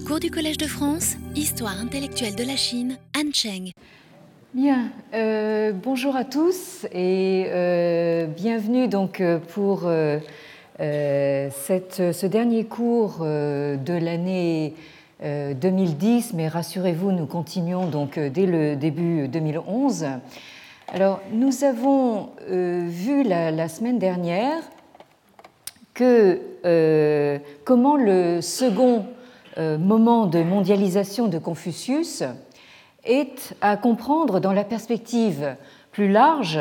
Cours du Collège de France, Histoire intellectuelle de la Chine, Anne Cheng. Bien, euh, bonjour à tous et euh, bienvenue donc euh, pour ce dernier cours de l'année 2010, mais rassurez-vous, nous continuons donc dès le début 2011. Alors, nous avons vu la, semaine dernière que comment le second moment de mondialisation de Confucius est à comprendre dans la perspective plus large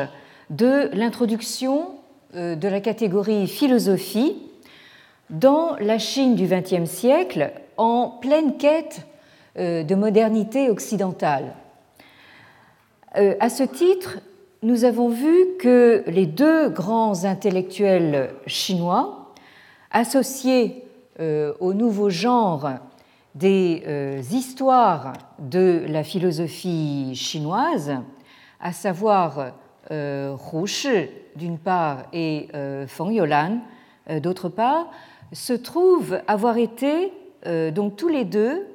de l'introduction euh, de la catégorie philosophie dans la Chine du XXe siècle en pleine quête euh, de modernité occidentale. Euh, à ce titre, nous avons vu que les deux grands intellectuels chinois, associés au nouveau genre des euh, histoires de la philosophie chinoise, à savoir euh, Hu Shi d'une part et euh, Feng Youlan d'autre part, se trouvent avoir été donc tous les deux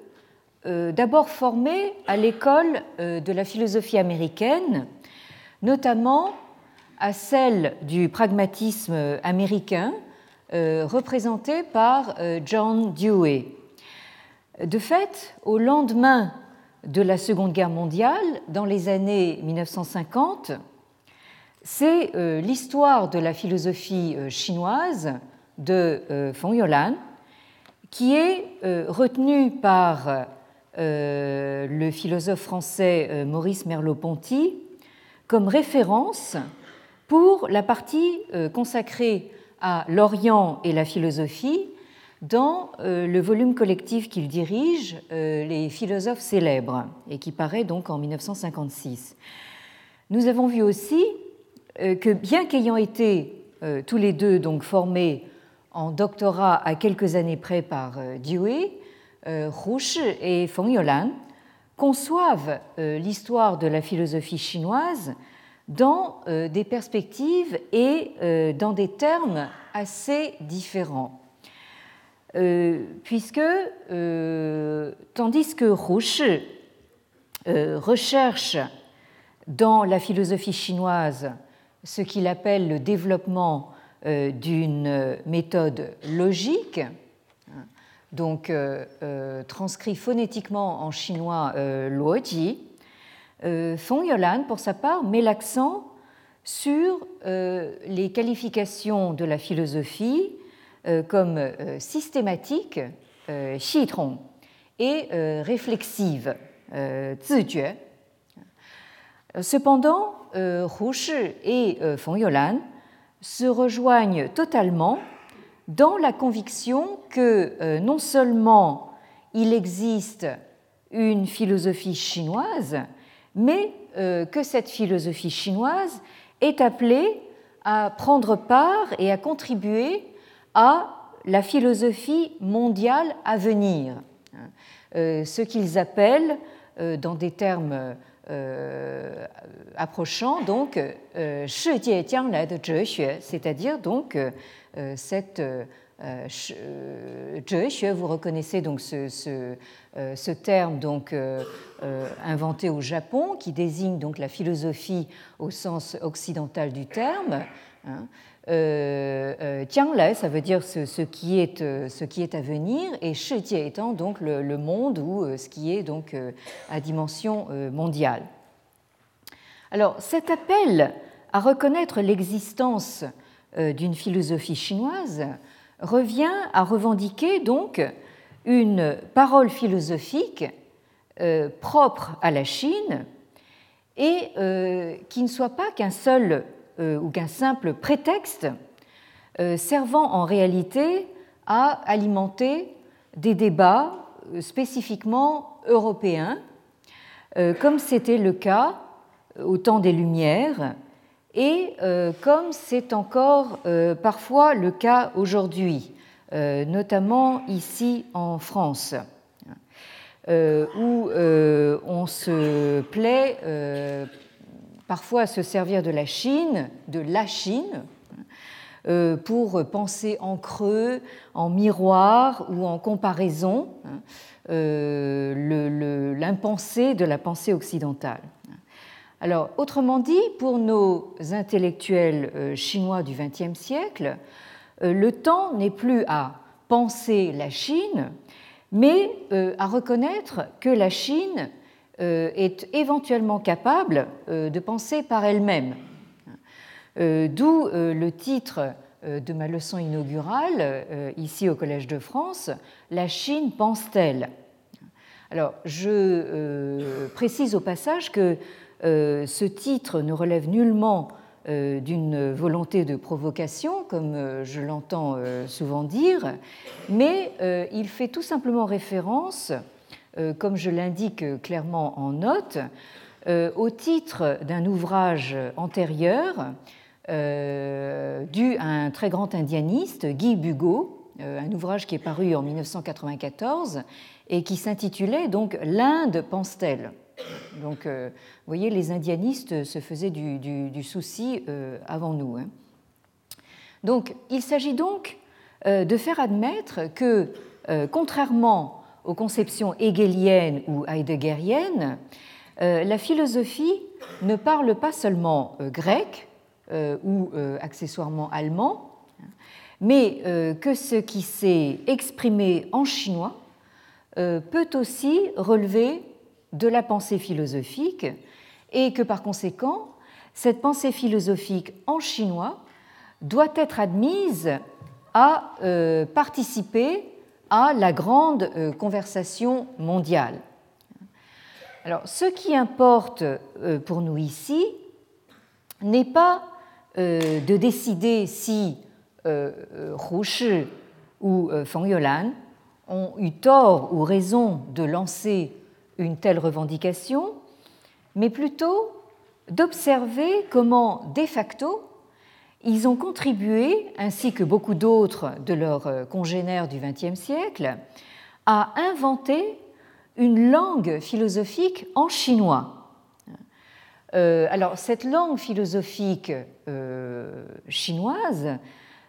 d'abord formés à l'école de la philosophie américaine, notamment à celle du pragmatisme américain représenté par John Dewey. De fait, au lendemain de la Seconde Guerre mondiale, dans les années 1950, c'est euh, l'histoire de la philosophie euh, chinoise de euh, Feng Youlan qui est retenue par le philosophe français Maurice Merleau-Ponty comme référence pour la partie consacrée à l'Orient et la philosophie dans euh, le volume collectif qu'il dirige, euh, Les philosophes célèbres, et qui paraît donc en 1956. Nous avons vu aussi euh, que bien qu'ayant été tous les deux donc formés en doctorat à quelques années près par Dewey, Rouche et Feng Youlan conçoivent l'histoire de la philosophie chinoise dans des perspectives et dans des termes assez différents. Euh, puisque euh, tandis que Rouche euh, recherche dans la philosophie chinoise ce qu'il appelle le développement d'une méthode logique, donc transcrit phonétiquement en chinois luoji, Feng Youlan, pour sa part, met l'accent sur les qualifications de la philosophie euh, comme euh, systématique, xitong, euh, et réflexive. Cependant, Hu Shi et Feng Youlan se rejoignent totalement dans la conviction que non seulement il existe une philosophie chinoise, mais que cette philosophie chinoise est appelée à prendre part et à contribuer à la philosophie mondiale à venir, euh, ce qu'ils appellent, euh, dans des termes euh, approchants, donc c'est-à-dire donc cette vous reconnaissez donc ce, ce, terme donc inventé au Japon qui désigne donc la philosophie au sens occidental du terme. Hein, euh, euh ça veut dire ce, qui est, euh, ce qui est à venir, et Shijie étant donc le, monde ou euh, ce qui est donc à dimension mondiale. Alors cet appel à reconnaître l'existence d'une philosophie chinoise revient à revendiquer donc une parole philosophique propre à la Chine et qui ne soit pas qu'un seul euh, ou qu'un simple prétexte euh, servant en réalité à alimenter des débats euh, spécifiquement européens, comme c'était le cas au temps des Lumières et comme c'est encore parfois le cas aujourd'hui, notamment ici en France. où on se plaît parfois à se servir de la Chine, de la Chine, pour penser en creux, en miroir ou en comparaison hein, l'impensé de la pensée occidentale. Alors, autrement dit, pour nos intellectuels chinois du XXe siècle, le temps n'est plus à penser la Chine, mais à reconnaître que la Chine euh, est éventuellement capable euh, de penser par elle-même. Euh, d'où le titre de ma leçon inaugurale, ici au Collège de France, La Chine pense-t-elle? Alors, je précise au passage que ce titre ne relève nullement d'une volonté de provocation, comme je l'entends souvent dire, mais il fait tout simplement référence euh, comme je l'indique clairement en note, euh, au titre d'un ouvrage antérieur euh, dû à un très grand indianiste, Guy Bugot, un ouvrage qui est paru en 1994 et qui s'intitulait donc L'Inde pense-t-elle? Donc, vous voyez, les indianistes se faisaient du, souci avant nous. Hein. Donc, il s'agit donc de faire admettre que, contrairement aux conceptions hegeliennes ou heideggeriennes, euh, la philosophie ne parle pas seulement euh, grec euh, ou accessoirement allemand, mais que ce qui s'est exprimé en chinois peut aussi relever de la pensée philosophique et que par conséquent, cette pensée philosophique en chinois doit être admise à participer à la grande euh, conversation mondiale. Alors, ce qui importe euh, pour nous ici n'est pas euh, de décider si Hu Shi ou Feng Yolan ont eu tort ou raison de lancer une telle revendication, mais plutôt d'observer comment, de facto, ils ont contribué, ainsi que beaucoup d'autres de leurs euh, congénères du XXe siècle, à inventer une langue philosophique en chinois. Euh, alors, cette langue philosophique euh, chinoise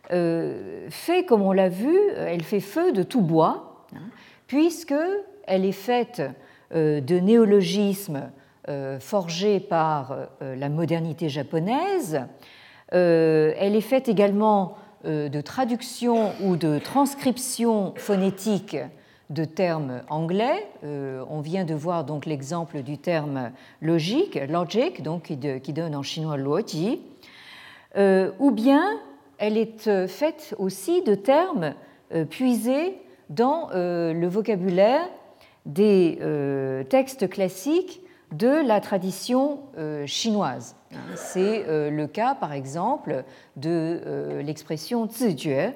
fait, comme on l'a vu, elle fait feu de tout bois, hein, puisqu'elle est faite de néologismes forgés par la modernité japonaise, euh, elle est faite également euh, de traduction ou de transcription phonétique de termes anglais. Euh, on vient de voir donc l'exemple du terme logique, logic, donc qui, donne en chinois luoji, ou bien elle est faite aussi de termes puisés dans le vocabulaire des textes classiques de la tradition chinoise. C'est euh, le cas, par exemple, de euh, l'expression zijue.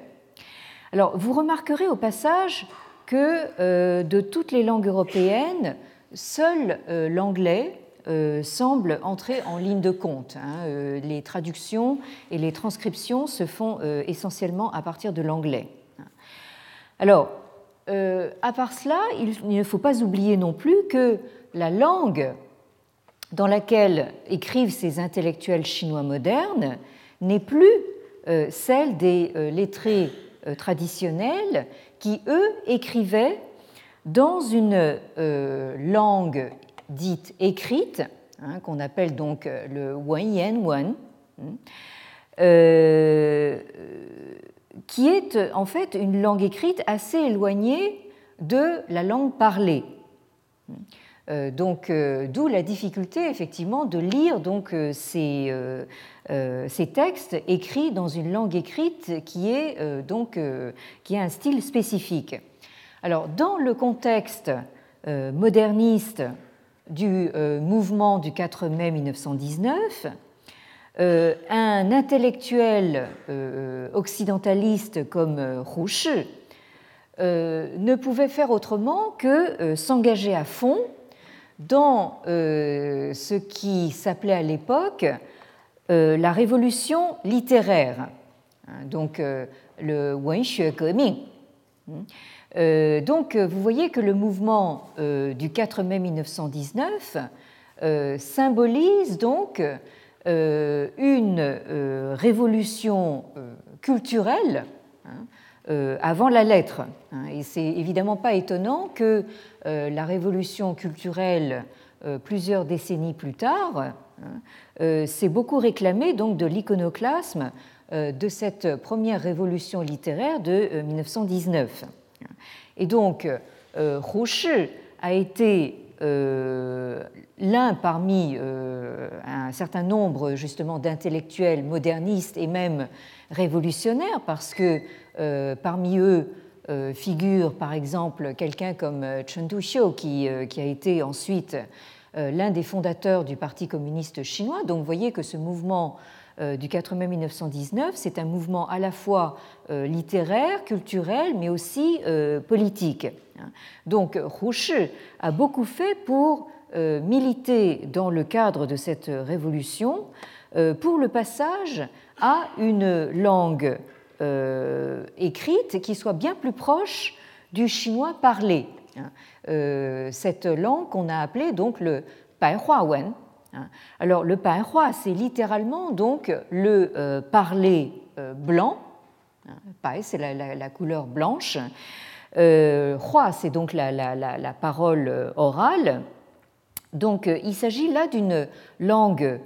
Alors, vous remarquerez au passage que euh, de toutes les langues européennes, seul l'anglais semble entrer en ligne de compte. Hein. Les traductions et les transcriptions se font essentiellement à partir de l'anglais. Alors, à part cela, il ne faut pas oublier non plus que la langue dans laquelle écrivent ces intellectuels chinois modernes n'est plus euh, celle des euh, lettrés euh, traditionnels qui, eux, écrivaient dans une langue dite écrite, hein, qu'on appelle donc le Wanyan Wan, hein, qui est en fait une langue écrite assez éloignée de la langue parlée. Euh, donc, euh, d'où la difficulté effectivement de lire donc euh, ces, ces, textes écrits dans une langue écrite qui est donc qui a un style spécifique. Alors, dans le contexte moderniste du mouvement du 4 mai 1919, un intellectuel occidentaliste comme Rouche ne pouvait faire autrement que s'engager à fond dans euh, ce qui s'appelait à l'époque euh, la révolution littéraire, hein, donc euh, le Wenxue Geming. donc vous voyez que le mouvement du 4 mai 1919 symbolise donc une révolution culturel hein, avant la lettre. Hein. Et c'est évidemment pas étonnant que la révolution culturelle, plusieurs décennies plus tard, s'est beaucoup réclamée donc de l'iconoclasme de cette première révolution littéraire de 1919. Et donc, Hu a été euh, l'un parmi euh, un certain nombre justement d'intellectuels modernistes et même révolutionnaires, parce que euh, parmi eux figure par exemple quelqu'un comme Chen Duxiu, qui, qui a été ensuite l'un des fondateurs du Parti communiste chinois. Donc vous voyez que ce mouvement du 4 mai 1919, c'est un mouvement à la fois littéraire, culturel, mais aussi politique. Donc Rouche a beaucoup fait pour euh, militer dans le cadre de cette révolution euh, pour le passage à une langue euh, écrite qui soit bien plus proche du chinois parlé. Cette langue qu'on a appelée donc le Wen. Alors le Hua, c'est littéralement donc le parler blanc. Pai, c'est la, couleur blanche. Euh, Hua, c'est donc la, parole euh, orale. Donc euh, il s'agit là d'une langue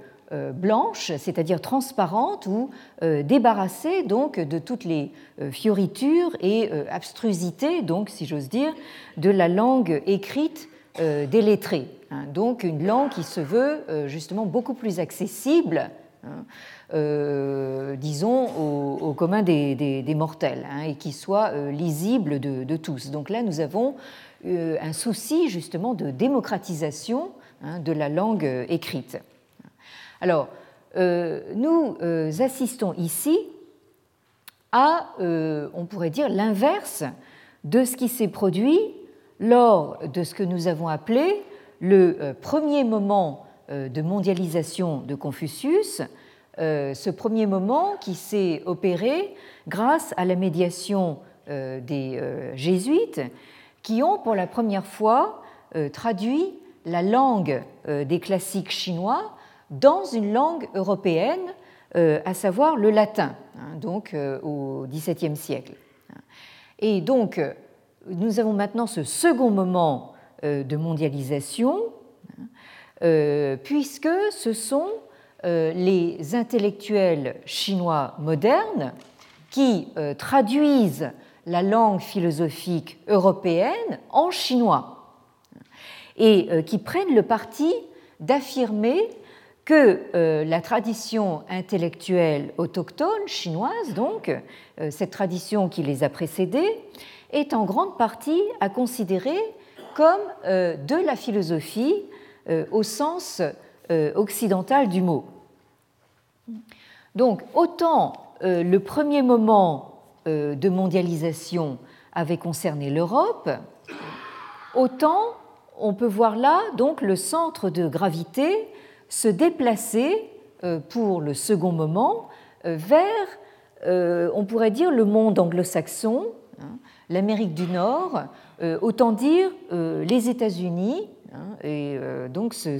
blanche, c'est-à-dire transparente ou débarrassée donc de toutes les fioritures et abstrusités, donc si j'ose dire, de la langue écrite des lettrés. Hein. Donc une langue qui se veut justement beaucoup plus accessible hein, euh, disons, au, commun des, mortels, hein, et qui soit euh, lisible de, tous. Donc là, nous avons euh, un souci justement de démocratisation hein, de la langue écrite. Alors, nous assistons ici à, on pourrait dire, l'inverse de ce qui s'est produit lors de ce que nous avons appelé le premier moment de mondialisation de Confucius, euh, ce premier moment qui s'est opéré grâce à la médiation euh, des euh, jésuites qui ont pour la première fois traduit la langue des classiques chinois dans une langue européenne, à savoir le latin, hein, donc au XVIIe siècle. Et donc, nous avons maintenant ce second moment de mondialisation, hein, puisque ce sont euh, les intellectuels chinois modernes qui euh, traduisent la langue philosophique européenne en chinois et euh, qui prennent le parti d'affirmer que la tradition intellectuelle autochtone chinoise, donc cette tradition qui les a précédés, est en grande partie à considérer comme de la philosophie au sens euh, occidentale du mot. Donc autant euh, le premier moment euh, de mondialisation avait concerné l'Europe, autant on peut voir là donc le centre de gravité se déplacer pour le second moment vers, on pourrait dire, le monde anglo-saxon, hein, l'Amérique du Nord, autant dire les États-Unis Hein, et euh, donc ce,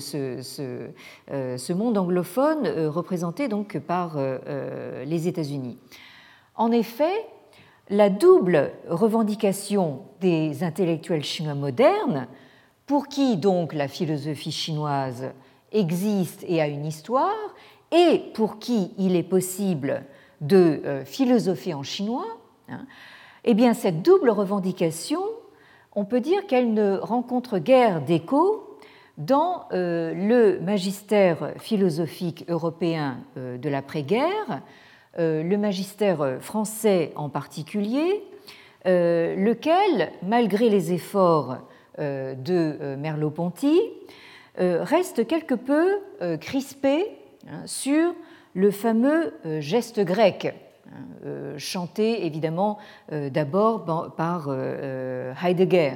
euh, monde anglophone euh, représenté donc par les États-Unis. En effet, la double revendication des intellectuels chinois modernes, pour qui donc la philosophie chinoise existe et a une histoire, et pour qui il est possible de philosopher en chinois, hein, eh bien cette double revendication on peut dire qu'elle ne rencontre guère d'écho dans euh, le magistère philosophique européen euh, de l'après-guerre, euh, le magistère français en particulier, lequel, malgré les efforts de Merleau-Ponty, reste quelque peu crispé hein, sur le fameux geste grec chanté évidemment euh, d'abord par euh, Heidegger.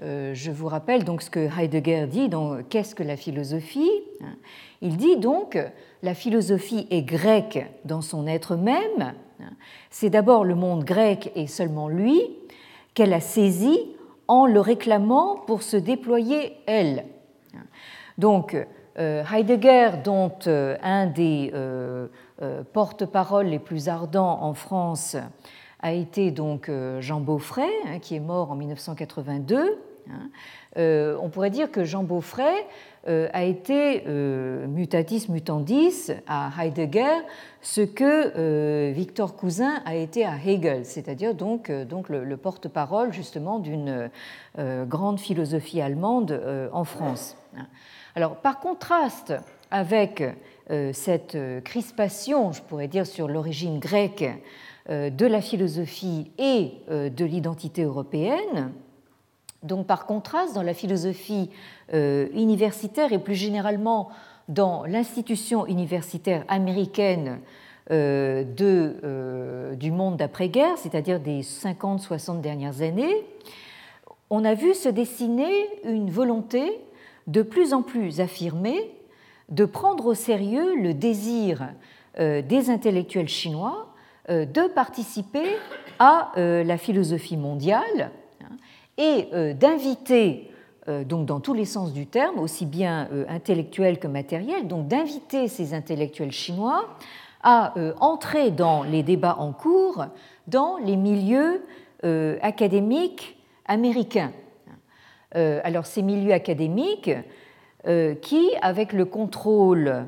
Je vous rappelle donc ce que Heidegger dit dans Qu'est-ce que la philosophie Il dit donc la philosophie est grecque dans son être même. C'est d'abord le monde grec et seulement lui qu'elle a saisi en le réclamant pour se déployer elle. Donc Heidegger, dont un des porte-parole les plus ardents en France a été donc Jean Beaufray, hein, qui est mort en 1982. Hein. On pourrait dire que Jean Beaufray euh, a été euh, mutatis mutandis à Heidegger ce que euh, Victor Cousin a été à Hegel, c'est-à-dire donc, donc le, porte-parole justement d'une grande philosophie allemande en France. Alors par contraste avec cette crispation, je pourrais dire, sur l'origine grecque de la philosophie et de l'identité européenne, donc par contraste, dans la philosophie euh, universitaire et plus généralement dans l'institution universitaire américaine euh, euh, du monde d'après-guerre, c'est-à-dire des 50-60 dernières années, on a vu se dessiner une volonté de plus en plus affirmée de prendre au sérieux le désir des intellectuels chinois de participer à la philosophie mondiale et euh, d'inviter, euh, donc dans tous les sens du terme, aussi bien euh, intellectuel que matériel, donc d'inviter ces intellectuels chinois à entrer dans les débats en cours dans les milieux académiques américains. Alors ces milieux académiques qui, avec le contrôle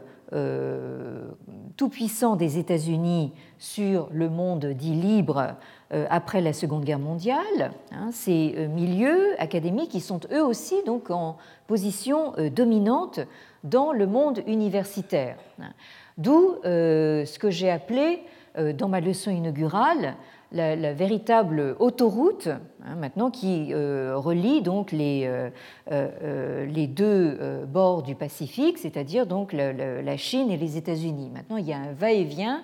tout puissant des États-Unis sur le monde dit libre euh, après la Seconde Guerre mondiale, hein, ces euh, milieux académiques qui sont eux aussi donc en position euh, dominante dans le monde universitaire. D'où ce que j'ai appelé dans ma leçon inaugurale la, véritable autoroute hein, maintenant qui relie donc les, les deux bords du Pacifique, c'est-à-dire donc la, Chine et les États-Unis. Maintenant, il y a un va-et-vient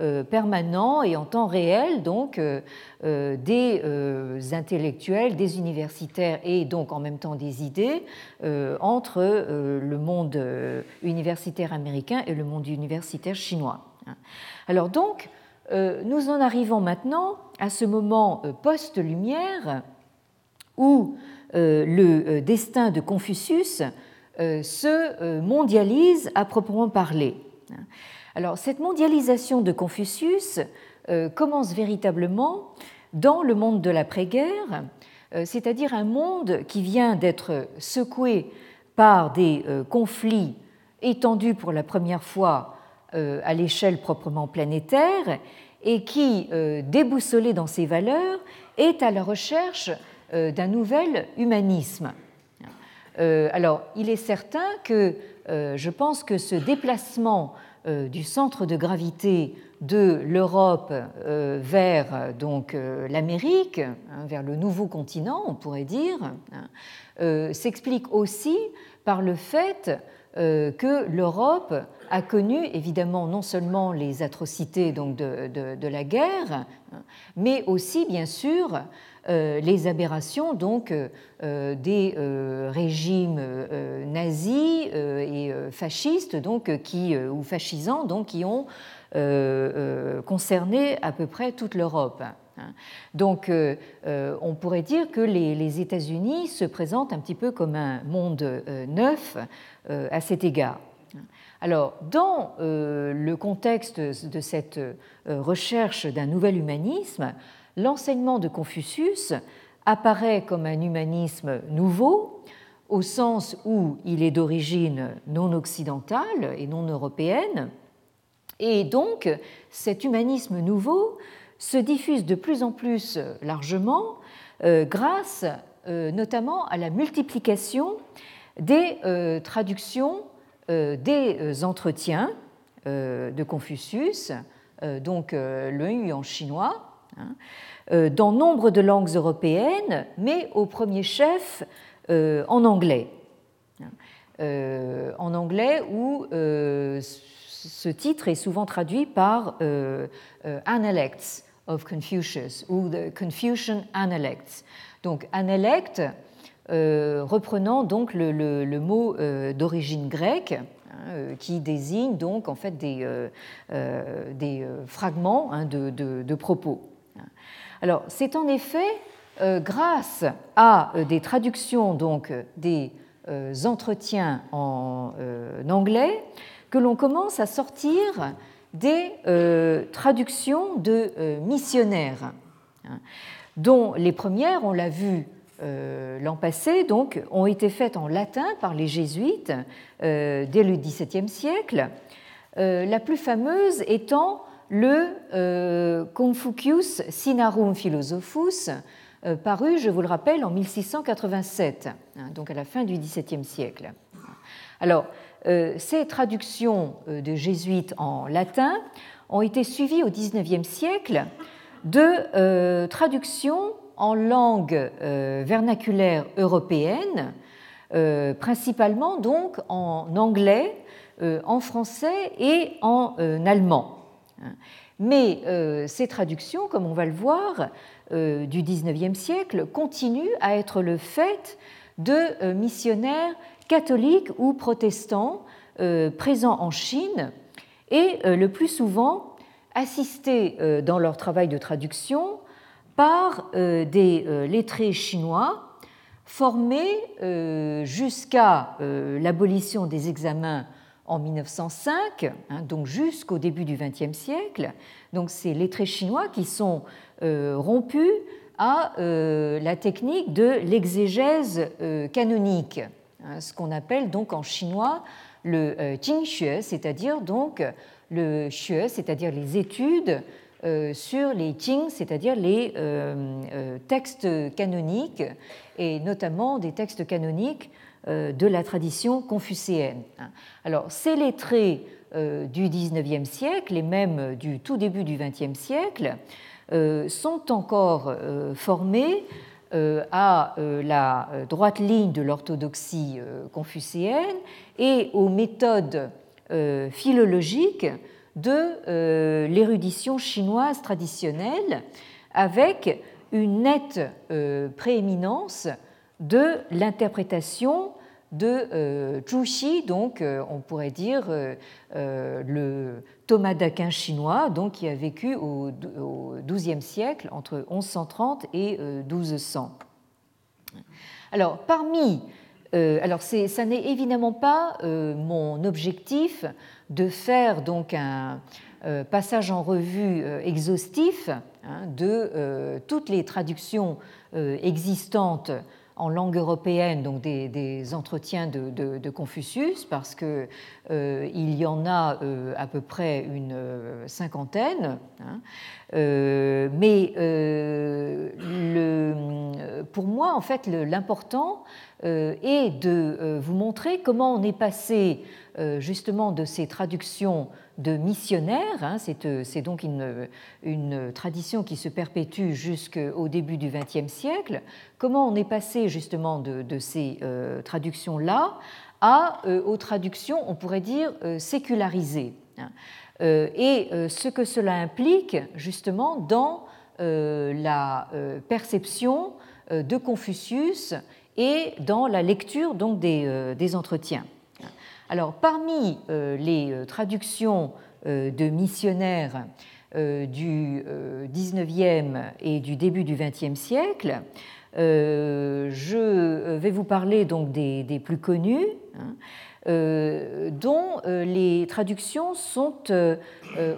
euh, permanent et en temps réel, donc euh, euh, des intellectuels, des universitaires et donc en même temps des idées entre le monde universitaire américain et le monde universitaire chinois. Alors donc, nous en arrivons maintenant à ce moment post-lumière où le destin de Confucius se mondialise à proprement parler. Alors cette mondialisation de Confucius euh, commence véritablement dans le monde de l'après-guerre, euh, c'est-à-dire un monde qui vient d'être secoué par des euh, conflits étendus pour la première fois à l'échelle proprement planétaire et qui, déboussolé dans ses valeurs, est à la recherche d'un nouvel humanisme. Alors, il est certain que je pense que ce déplacement euh, du centre de gravité de l'Europe euh, vers donc euh, l'Amérique, hein, vers le nouveau continent, on pourrait dire, hein, s'explique aussi par le fait que l'Europe a connu évidemment non seulement les atrocités de, la guerre, hein, mais aussi bien sûr euh, les aberrations euh, euh, des régimes nazis et fascistes ou fascisants qui ont concerné à peu près toute l'Europe. Hein. Donc, on pourrait dire que les, États-Unis se présentent un petit peu comme un monde neuf à cet égard. Alors, dans le contexte de cette recherche d'un nouvel humanisme, l'enseignement de Confucius apparaît comme un humanisme nouveau, au sens où il est d'origine non occidentale et non européenne, et donc cet humanisme nouveau se diffuse de plus en plus largement euh, grâce euh, notamment à la multiplication des euh, traductions des entretiens de Confucius, donc le en chinois, Hein, euh, dans nombre de langues européennes, mais au premier chef euh, en anglais. Hein, euh, en anglais où ce titre est souvent traduit par Analects of Confucius ou The Confucian Analects. Donc Analect, reprenant donc le, mot d'origine grecque, hein, qui désigne donc en fait des, des fragments de, propos. c'est en effet euh, grâce à euh, des traductions donc des entretiens en anglais que l'on commence à sortir des traductions de missionnaires, hein, dont les premières, on l'a vu l'an passé, donc, ont été faites en latin par les jésuites dès le XVIIe siècle, la plus fameuse étant le euh, Confucius Sinarum Philosophus, euh, paru, je vous le rappelle, en 1687, hein, donc à la fin du XVIIe siècle. Alors, euh, ces traductions de jésuites en latin ont été suivies au XIXe siècle de traductions en langue vernaculaire européenne, principalement donc en anglais, en français et en allemand. Mais euh, ces traductions, comme on va le voir, euh, du XIXe siècle, continuent à être le fait de euh, missionnaires catholiques ou protestants présents en Chine et le plus souvent assistés dans leur travail de traduction par des lettrés chinois formés jusqu'à l'abolition des examens en 1905, hein, donc jusqu'au début du XXe siècle. Donc c'est les traits chinois qui sont euh, rompus à euh, la technique de l'exégèse euh, canonique, ce qu'on appelle donc en chinois le Jingxue, c'est-à-dire donc le xue, c'est-à-dire les études sur les Jing, c'est-à-dire les textes canoniques, et notamment des textes canoniques euh, de la tradition confucéenne. Alors, ces lettrés euh, du XIXe siècle et même du tout début du XXe siècle euh, sont encore formés à la droite ligne de l'orthodoxie confucéenne et aux méthodes philologiques de l'érudition chinoise traditionnelle avec une nette prééminence de l'interprétation de euh, Zhu Xi, donc euh, on pourrait dire euh, le Thomas d'Aquin chinois, donc qui a vécu au XIIe siècle entre 1130 et 1200. Alors parmi alors ça n'est évidemment pas mon objectif de faire donc un passage en revue exhaustif hein, de toutes les traductions existantes en langue européenne, donc des, entretiens de, Confucius, parce qu'il euh, y en a euh, à peu près une euh, cinquantaine. Hein. mais le, pour moi, en fait, l'important est de vous montrer comment on est passé justement de ces traductions de missionnaires. Hein, euh, c'est donc une, tradition qui se perpétue jusqu'au début du XXe siècle. Comment on est passé justement de, ces euh, traductions-là à, euh, aux traductions, on pourrait dire, sécularisées hein. Et ce que cela implique justement dans la perception de Confucius et dans la lecture donc des entretiens. Alors, parmi euh, les euh, traductions euh, de missionnaires du XIXe et du début du XXe siècle, je vais vous parler donc des, plus connus, hein, dont les traductions sont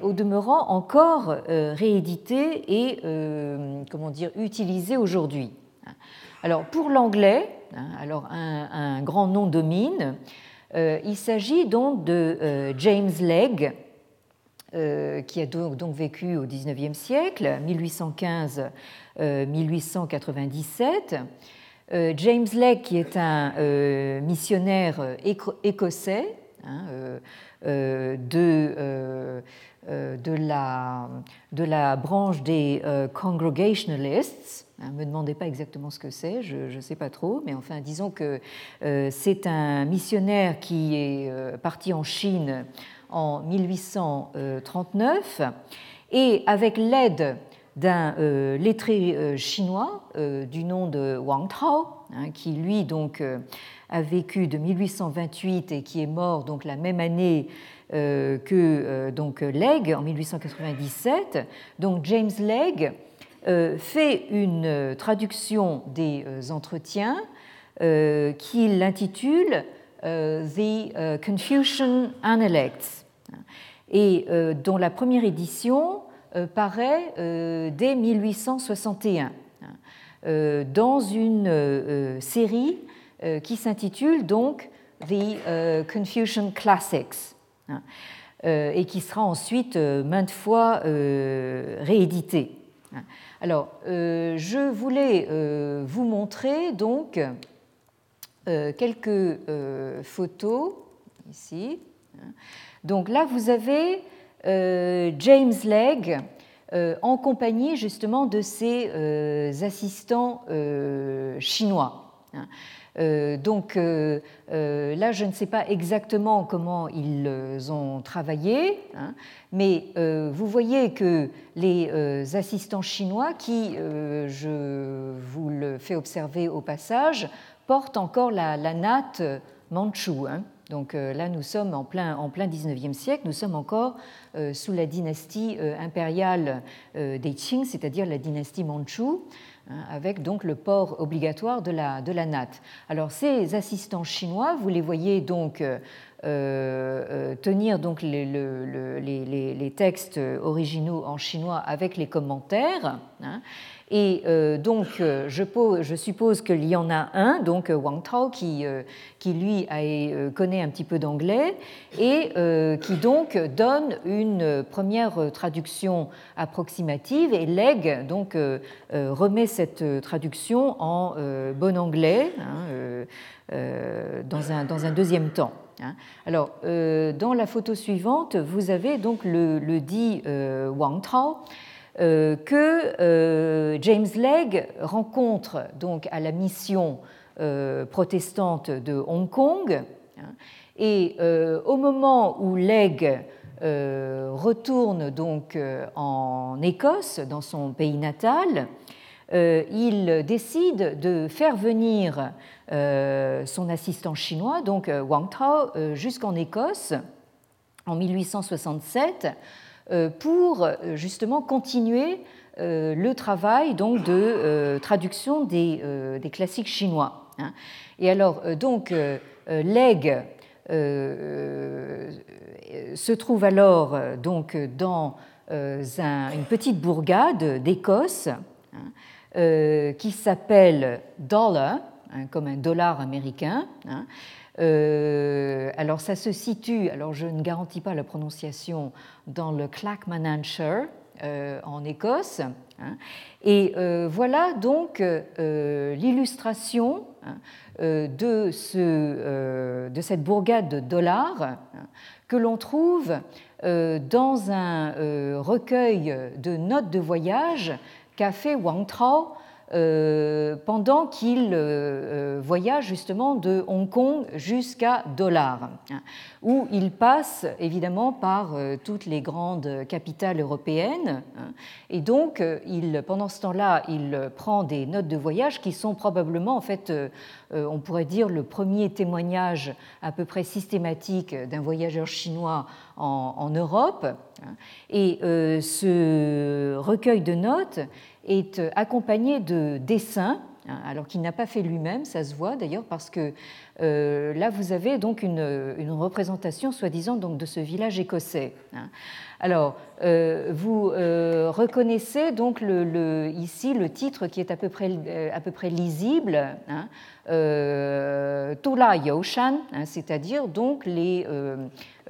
au demeurant encore rééditées et comment dire utilisées aujourd'hui. Alors pour l'anglais, hein, alors un, grand nom domine. Euh, il s'agit donc de euh, James Legge, euh, qui a donc vécu au XIXe siècle, 1815-1897. James Legge, qui est un missionnaire écossais hein, de, la, de, la, branche des Congregationalists, ne hein, me demandez pas exactement ce que c'est, je ne sais pas trop, mais enfin disons que euh, c'est un missionnaire qui est euh, parti en Chine en 1839 et avec l'aide d'un euh, lettré chinois du nom de Wang Tao, hein, qui lui donc a vécu de 1828 et qui est mort donc la même année que donc Legge en 1897. Donc James Legge fait une euh, traduction des euh, entretiens qu'il intitule The Confucian Analects et dont la première édition paraît dès 1861 dans une série qui s'intitule donc The Confucian Classics et qui sera ensuite maintes fois réédité. Alors, euh, je voulais euh, vous montrer donc euh, quelques photos ici. Donc là, vous avez James Legge en compagnie justement de ses assistants chinois. Euh, donc euh, euh, là, je ne sais pas exactement comment ils ont travaillé, hein, mais vous voyez que les assistants chinois, qui, je vous le fais observer au passage, portent encore la, natte manchoue. Hein. Donc là, nous sommes en plein, en plein 19e siècle, nous sommes encore sous la dynastie impériale des Qing, c'est-à-dire la dynastie manchoue. Hein, avec donc le port obligatoire de la, de la natte. Alors ces assistants chinois, vous les voyez donc euh, euh, tenir donc les, les, les, textes originaux en chinois avec les commentaires. Hein, et euh, donc, euh, je, suppose qu'il y en a un, donc euh, Wang Tao, qui, lui connaît un petit peu d'anglais et qui donc donne une première traduction approximative et lègue, donc remet cette traduction en bon anglais hein, dans, un, deuxième temps. Hein. Alors, dans la photo suivante, vous avez donc le, le dit Wang Tao que euh, James Legge rencontre donc à la mission euh, protestante de Hong Kong. Hein, et au moment où Legge retourne donc en Écosse, dans son pays natal, il décide de faire venir son assistant chinois, donc Wang Tao, jusqu'en Écosse en 1867 euh, pour euh, justement continuer euh, le travail donc, de traduction des, classiques chinois. Hein. Et alors, donc, Legge se trouve alors donc, dans une petite bourgade d'Écosse hein, qui s'appelle Dollar, hein, comme un dollar américain. Euh, alors ça se situe, alors je ne garantis pas la prononciation, dans le Clackmannanshire euh, en Écosse. Hein. et euh, voilà donc l'illustration hein, de, ce, de, cette bourgade de dollars hein, que l'on trouve dans un recueil de notes de voyage qu'a fait Wang Trao euh, pendant qu'il euh, euh, voyage justement de Hong Kong jusqu'à Dollar, hein, où il passe évidemment par toutes les grandes capitales européennes. Hein, et donc, pendant ce temps-là, il prend des notes de voyage qui sont probablement, en fait, on pourrait dire, le premier témoignage à peu près systématique d'un voyageur chinois en, en Europe. Hein. Et ce recueil de notes est euh, accompagné de dessins, hein, alors qu'il n'a pas fait lui-même, ça se voit d'ailleurs, parce que euh, là vous avez donc une, représentation soi-disant donc de ce village écossais. Hein. Alors, euh, vous reconnaissez donc le, ici le titre qui est à peu près, à peu près lisible, hein, Tula Yoshan, hein, c'est-à-dire donc les,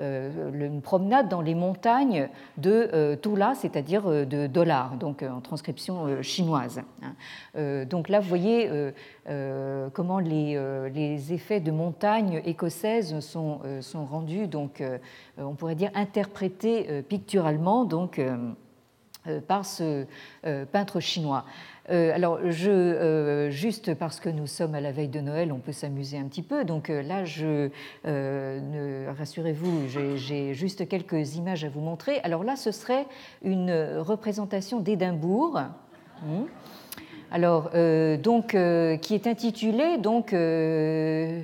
une promenade dans les montagnes de euh, Tula, c'est-à-dire euh, de dollars, donc en transcription chinoise. Hein. Donc là, vous voyez comment les, effets de montagne écossaise sont, sont rendus, donc on pourrait dire interprétés picturalement donc, par ce peintre chinois. Euh, alors, euh, juste parce que nous sommes à la veille de Noël, on peut s'amuser un petit peu. Donc euh, là, je, rassurez-vous, j'ai juste quelques images à vous montrer. Alors là, ce serait une représentation d'Édimbourg. Hmm alors, euh, donc, euh, qui est intitulé donc euh,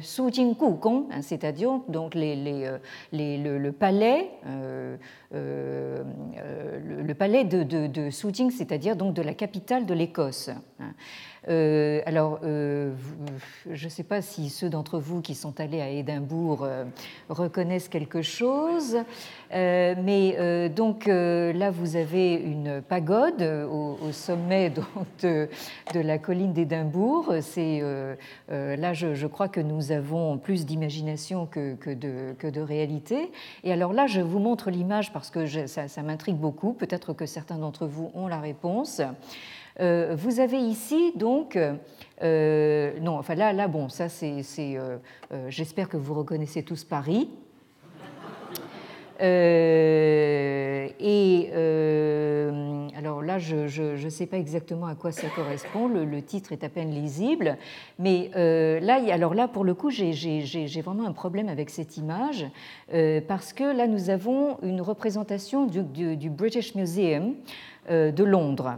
hein, c'est-à-dire donc les, le, palais, le, palais de, de, c'est-à-dire donc de la capitale de l'Écosse. Hein. Euh, alors, euh, je ne sais pas si ceux d'entre vous qui sont allés à Édimbourg euh, reconnaissent quelque chose, mais donc là, vous avez une pagode au, sommet de, la colline d'Édimbourg. C'est là, je, crois que nous avons plus d'imagination que, de, réalité. Et alors là, je vous montre l'image parce que ça m'intrigue beaucoup. Peut-être que certains d'entre vous ont la réponse. Euh, vous avez ici donc euh, non, enfin là, là, bon, ça c'est, euh, j'espère que vous reconnaissez tous Paris. et alors là, je ne sais pas exactement à quoi ça correspond, le, titre est à peine lisible, mais là, alors là, pour le coup, j'ai vraiment un problème avec cette image, parce que là, nous avons une représentation du, du British Museum de Londres.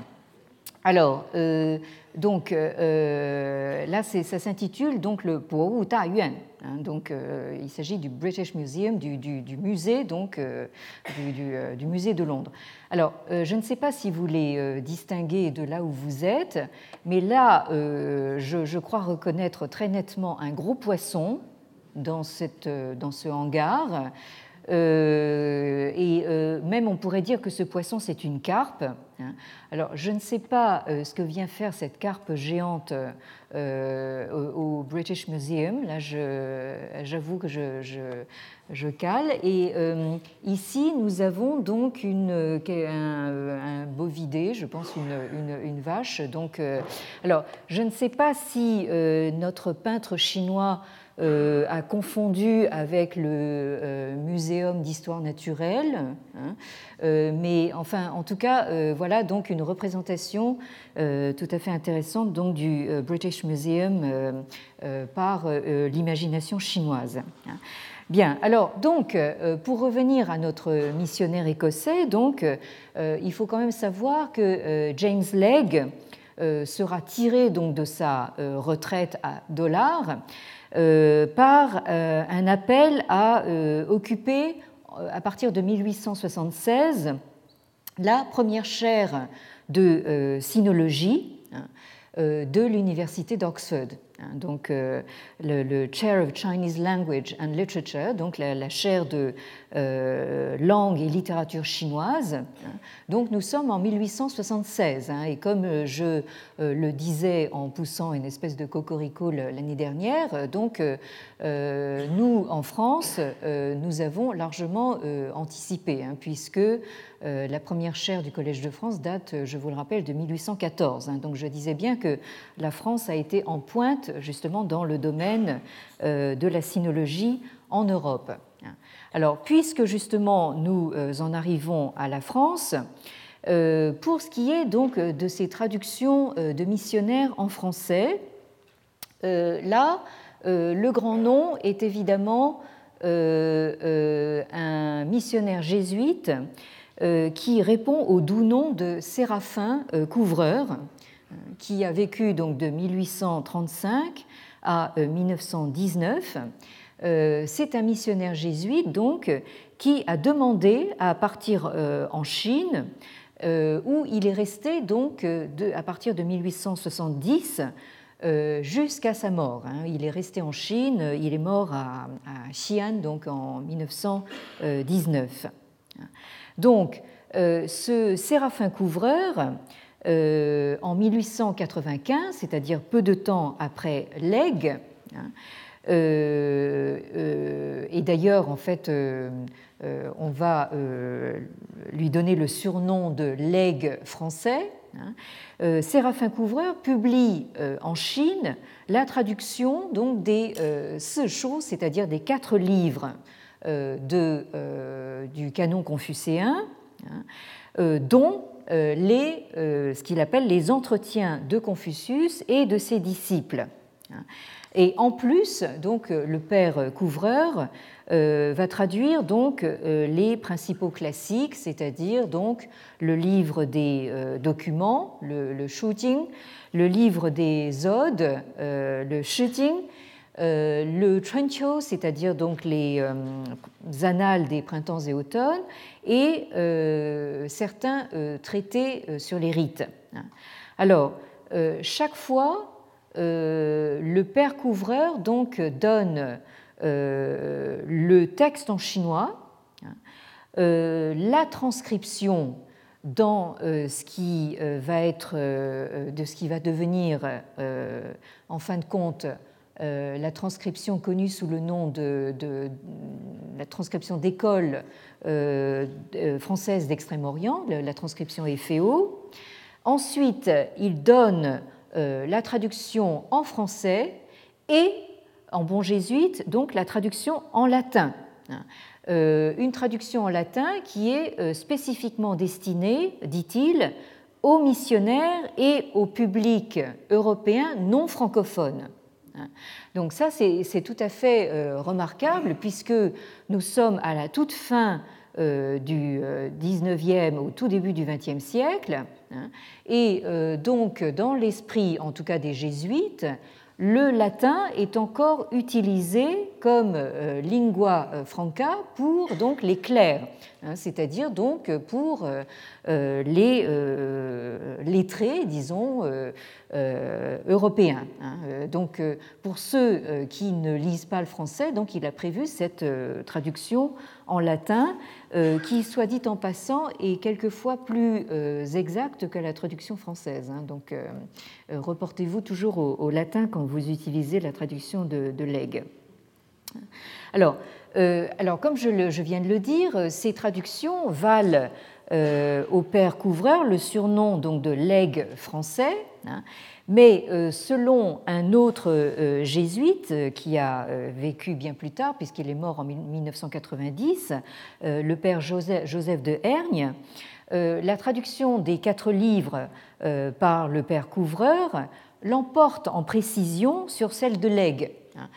Alors, euh, donc euh, là, ça s'intitule donc le Wu Ta Yuan. Hein, donc, euh, il s'agit du British Museum, du, musée donc du, musée de Londres. Alors, je ne sais pas si vous les distinguez de là où vous êtes, mais là, je, crois reconnaître très nettement un gros poisson dans ce hangar. Euh, et euh, même on pourrait dire que ce poisson c'est une carpe. Hein. Alors je ne sais pas euh, ce que vient faire cette carpe géante au British Museum. Là j'avoue que je, je, cale. Et ici nous avons donc une, un, bovidé, je pense une, une, une vache. Donc, alors je ne sais pas si notre peintre chinois euh, a confondu avec le euh, Muséum d'histoire naturelle. Hein. Euh, mais enfin, en tout cas, voilà donc une représentation tout à fait intéressante donc, du British Museum par l'imagination chinoise. Hein. Bien, alors donc pour revenir à notre missionnaire écossais, donc il faut quand même savoir que James Legge sera tiré donc de sa retraite à Dollars par euh, un appel à euh, occuper, à partir de 1876, la première chaire de sinologie hein, de l'université d'Oxford. Hein, donc le, Chair of Chinese Language and Literature, donc la, chaire de langue et littérature chinoise. Hein. Donc nous sommes en 1876 et comme je euh, le disait en poussant une espèce de cocorico l'année dernière. Euh, donc, euh, nous, en France, nous avons largement anticipé, hein, puisque la première chaire du Collège de France date, je vous le rappelle, de 1814. Hein. Donc, je disais bien que la France a été en pointe, justement, dans le domaine de la sinologie en Europe. Alors, puisque justement nous en arrivons à la France, euh, pour ce qui est donc de ces traductions euh, de missionnaires en français, euh, là, le grand nom est évidemment un missionnaire jésuite qui répond au doux nom de Séraphin Couvreur, qui a vécu donc de 1835 à 1919. C'est un missionnaire jésuite donc qui a demandé à partir en Chine euh, où il est resté donc euh, à partir de 1870 euh, jusqu'à sa mort. Hein. Il est resté en Chine, il est mort à, Xi'an donc en 1919. Donc, ce Séraphin Couvreur, en 1895, c'est-à-dire peu de temps après l'aigle, hein, et d'ailleurs, en fait, euh, on va euh, lui donner le surnom de l'aigle français. Hein. Euh, Séraphin Couvreur publie en Chine la traduction donc des Shou, c'est-à-dire des quatre livres de, du canon confucéen, hein, dont les, ce qu'il appelle les entretiens de Confucius et de ses disciples. Et en plus, donc, le père Couvreur euh, va traduire donc euh, les principaux classiques, c'est-à-dire donc le livre des euh, documents, le, shooting, le livre des odes, le shooting, le trencho, c'est-à-dire donc les annales des printemps et automnes, et certains traités sur les rites. Alors, chaque fois, le père couvreur donc donne le texte en chinois, la transcription dans de ce qui va devenir en fin de compte euh, la transcription connue sous le nom de, la transcription d'école euh, euh, française d'Extrême-Orient, la transcription FEO. Ensuite, il donne la traduction en français et, en bon jésuite, donc la traduction en latin. une traduction en latin qui est spécifiquement destinée, dit-il, aux missionnaires et au public européen non francophone. Hein. Donc ça, c'est tout à fait euh, remarquable puisque nous sommes à la toute fin euh, du 19e euh, au tout début du 20e siècle. Hein. Et donc, dans l'esprit, en tout cas des jésuites, le latin est encore utilisé comme lingua franca pour donc les clercs, hein, c'est-à-dire donc pour les lettrés, disons, euh, européen. Hein. Euh, donc, euh, pour ceux qui ne lisent pas le français, donc il a prévu cette traduction en latin, qui, soit dit en passant, est quelquefois plus exacte que la traduction française. Hein. Donc, reportez-vous toujours au, latin quand vous utilisez la traduction de, de Alors, alors, comme je, viens de le dire, ces traductions valent au père couvreur le surnom donc de legs français, Hein. Mais euh, selon un autre euh, jésuite euh, qui a vécu bien plus tard, puisqu'il est mort en 1990, le père Joseph de Hergne, la traduction des quatre livres par le père Couvreur l'emporte en précision sur celle de Legge. Hein.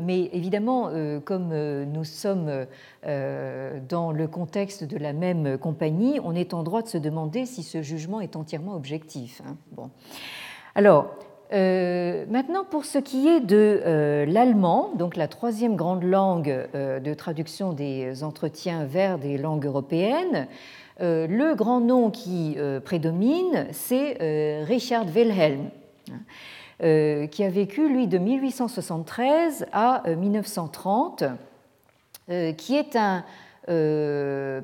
Mais évidemment, comme nous sommes dans le contexte de la même compagnie, on est en droit de se demander si ce jugement est entièrement objectif. Hein. Bon. Alors, euh, maintenant, pour ce qui est de euh, l'allemand, donc la troisième grande langue euh, de traduction des entretiens vers des langues européennes, le grand nom qui prédomine, c'est Richard Wilhelm, hein, qui a vécu, lui, de 1873 à 1930, qui est un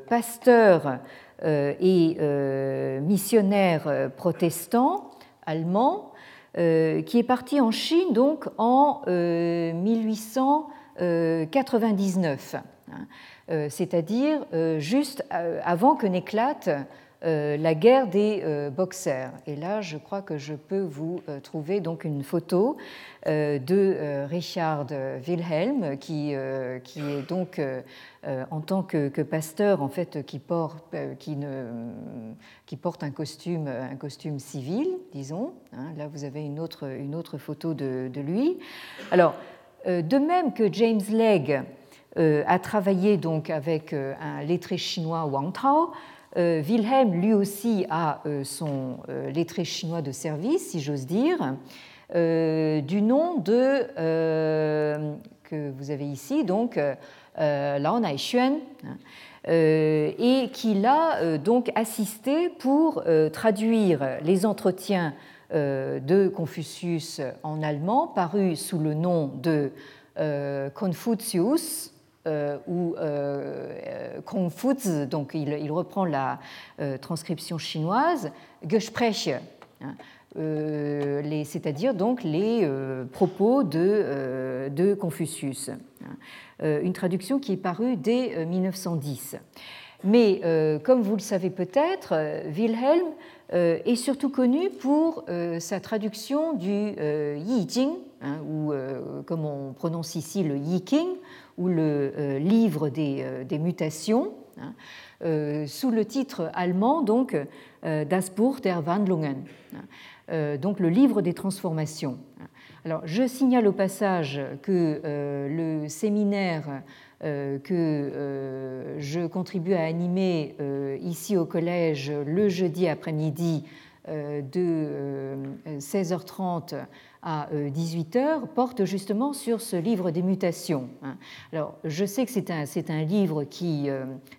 pasteur et missionnaire protestant allemand euh, qui est parti en Chine donc en 1899, euh, hein, euh, c'est-à-dire juste avant que n'éclate la guerre des boxers. Et là, je crois que je peux vous trouver donc une photo de Richard Wilhelm, qui, qui est donc en tant que, pasteur en fait qui porte, qui ne, qui porte un costume, un costume civil, disons. Hein. là, vous avez une autre, une autre photo de, lui. Alors, euh, de même que James Legge euh, a travaillé donc avec euh, un lettré chinois Wang Tao, Wilhelm lui aussi a son lettré chinois de service, si j'ose dire, du nom de que vous avez ici, donc Lao Naixuan. Hein. Euh, et qui l'a euh, donc assisté pour euh, traduire les entretiens de Confucius en allemand, parus sous le nom de Confucius, ou Confucius, donc il, reprend la transcription chinoise, Gespräche, hein, c'est-à-dire donc les propos de, Confucius. Hein. Euh, une traduction qui est parue dès 1910. Euh, Mais euh, comme vous le savez peut-être, Wilhelm est surtout connu pour sa traduction du Yi Jing, hein, ou comme on prononce ici le Yi King, ou le livre des, mutations, hein, sous le titre allemand donc Das Buch der Wandlungen, hein, donc le livre des transformations. Alors, je signale au passage que euh, le séminaire euh, que euh, je contribue à animer ici au collège le jeudi après-midi de 16h30 à 18h porte justement sur ce livre des mutations. Hein. Alors, je sais que c'est un, un, livre qui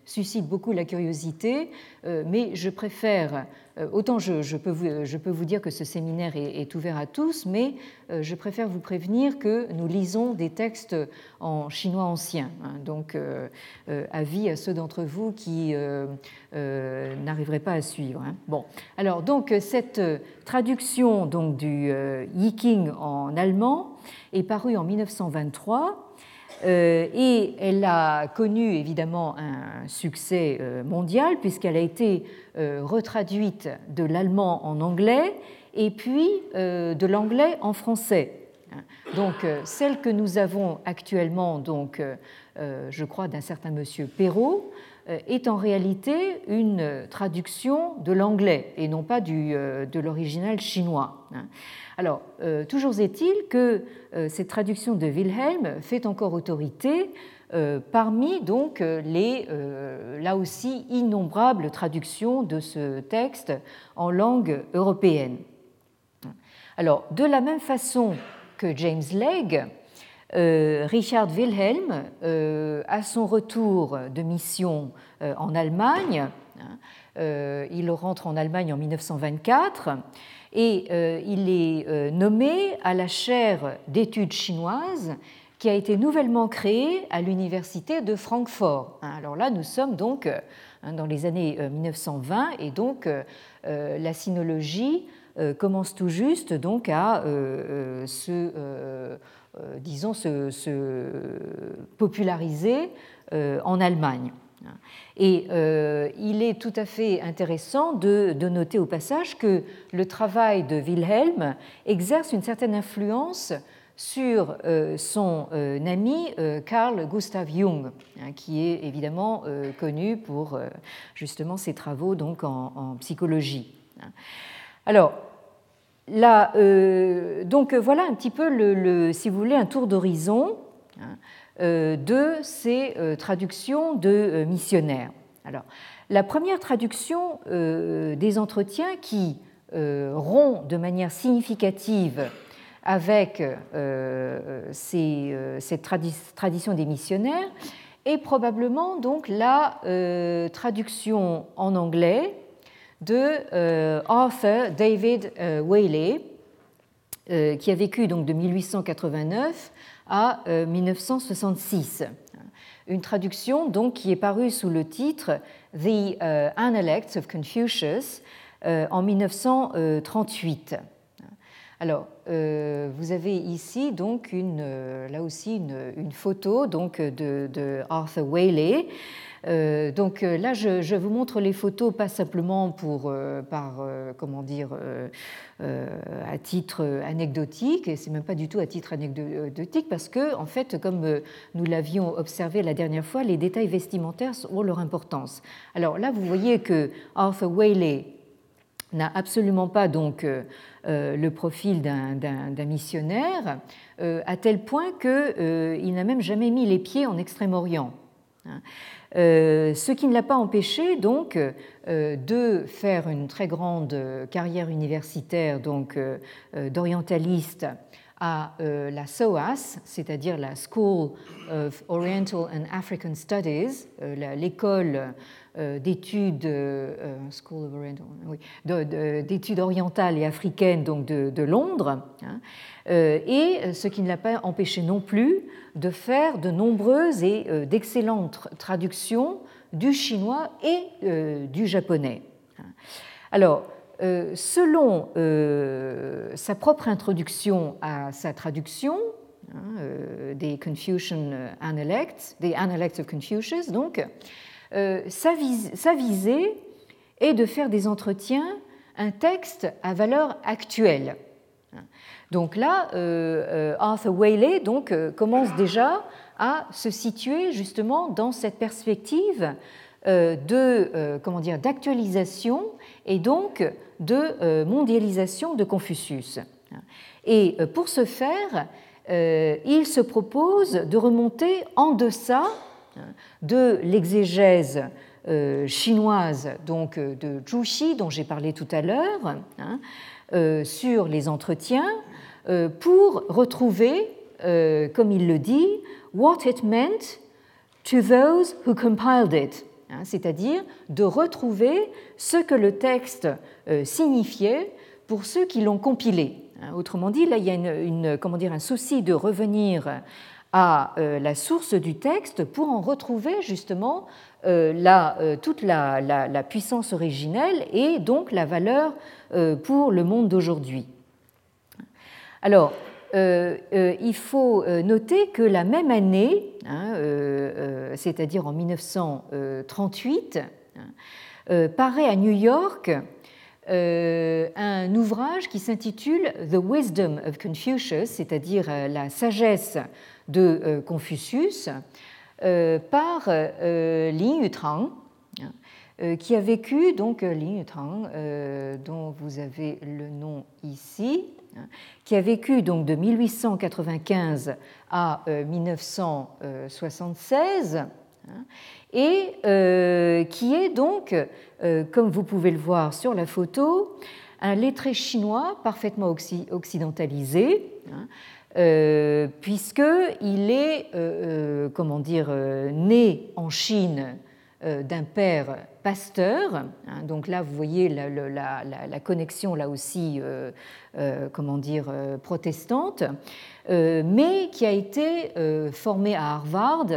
suscite beaucoup la curiosité, mais je préfère euh, autant je, peux vous, dire que ce séminaire est, ouvert à tous, mais euh, je préfère vous prévenir que nous lisons des textes en chinois ancien. Hein. donc, euh, avis à ceux d'entre vous qui n'arriveraient pas à suivre. Hein. Bon, alors donc cette traduction donc du Yiking en allemand est parue en 1923 euh, et elle a connu évidemment un succès euh, mondial puisqu'elle a été euh, retraduite de l'allemand en anglais et puis de l'anglais en français. Donc celle que nous avons actuellement, donc, je crois d'un certain monsieur Perrault, est en réalité une traduction de l'anglais et non pas du, de l'original chinois. Alors, euh, toujours est-il que euh, cette traduction de Wilhelm fait encore autorité euh, parmi donc les, là aussi, innombrables traductions de ce texte en langue européenne. Alors, de la même façon que James Legge, Richard Wilhelm, à son retour de mission en Allemagne, hein, il rentre en Allemagne en 1924, et euh, il est euh, nommé à la chaire d'études chinoises qui a été nouvellement créée à l'université de Francfort. Hein, alors là, nous sommes donc euh, hein, dans les années 1920 et donc la sinologie commence tout juste donc à se, disons, se populariser en Allemagne. Et euh, il est tout à fait intéressant de, noter au passage que le travail de Wilhelm exerce une certaine influence sur euh, son euh, ami Carl Gustav Jung, hein, qui est évidemment connu pour justement ses travaux donc, en, psychologie. Alors, là, donc voilà un petit peu, le, si vous voulez, un tour d'horizon. Hein, de ces euh, traductions de euh, missionnaires. Alors, la première traduction des entretiens qui rompt de manière significative avec cette tradition des missionnaires est probablement donc la traduction en anglais de Arthur David Whaley, qui a vécu donc de 1889 à 1966. Euh, Une traduction donc qui est parue sous le titre The euh, Analects of Confucius euh, en 1938. Alors, vous avez ici donc une, là aussi une, photo donc de, Arthur Whaley. Donc là, je, vous montre les photos pas simplement pour, par, comment dire, euh, à titre anecdotique, et c'est même pas du tout à titre anecdotique, parce que, en fait, comme euh, nous l'avions observé la dernière fois, les détails vestimentaires ont leur importance. Alors là, vous voyez que Arthur Whaley n'a absolument pas donc euh, le profil d'un missionnaire, à tel point qu'il n'a même jamais mis les pieds en Extrême-Orient. Euh, ce qui ne l'a pas empêché donc euh, de faire une très grande carrière universitaire donc euh, d'orientaliste à la SOAS, c'est-à-dire la School of Oriental and African Studies, l'école d'études d'études orientales et africaines donc de, Londres, hein, et ce qui ne l'a pas empêché non plus de faire de nombreuses et euh, d'excellentes traductions du chinois et euh, du japonais. Alors, euh, selon sa propre introduction à sa traduction hein, des Confucian Analects, des Analects of Confucius, donc, sa, sa visée est de faire des entretiens un texte à valeur actuelle donc là, euh, euh, Arthur Whaley euh, commence déjà à se situer justement dans cette perspective de d'actualisation et donc de mondialisation de Confucius. Et pour ce faire, il se propose de remonter en deçà de l'exégèse chinoise donc de Zhu dont j'ai parlé tout à l'heure hein, sur les entretiens pour retrouver, euh, comme il le dit, what it meant to those who compiled it. hein, c'est-à-dire de retrouver ce que le texte signifiait pour ceux qui l'ont compilé. Hein, autrement dit, là, il y a une, comment dire, un souci de revenir à la source du texte pour en retrouver justement toute la, la, puissance originelle et donc la valeur pour le monde d'aujourd'hui. Alors, euh, euh, il faut euh, noter que la même année, hein, c'est-à-dire en 1938, hein, paraît à New York un ouvrage qui s'intitule The Wisdom of Confucius, c'est-à-dire la sagesse de Confucius, par Lin Yutang, hein, qui a vécu, donc Lin Yutang, dont vous avez le nom ici, qui a vécu donc de 1895 à 1976 euh, hein, et euh, qui est donc, euh, comme vous pouvez le voir sur la photo, un lettré chinois parfaitement occidentalisé, hein, puisqu'il est, comment dire, né en Chine d'un père pasteur. Hein, donc là, vous voyez la, connexion là aussi, comment dire, euh, protestante, mais qui a été formé à Harvard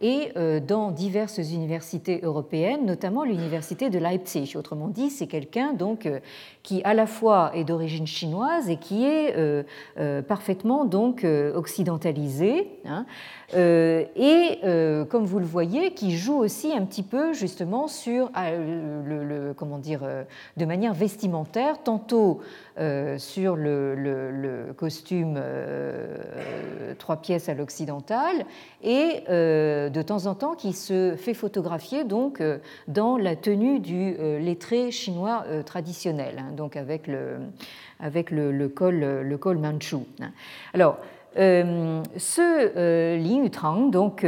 et dans diverses universités européennes, notamment l'université de Leipzig. Autrement dit, c'est quelqu'un donc qui à la fois est d'origine chinoise et qui est parfaitement donc occidentalisé. Hein, et comme vous le voyez, qui joue aussi un petit peu justement sur le, comment dire, euh, de manière vestimentaire, tantôt euh, sur le, costume euh, trois pièces à l'occidental et de temps en temps qui se fait photographier donc dans la tenue du lettré chinois traditionnel, hein, donc avec le, avec le, col, le col. Alors, ce Li Yutang, donc,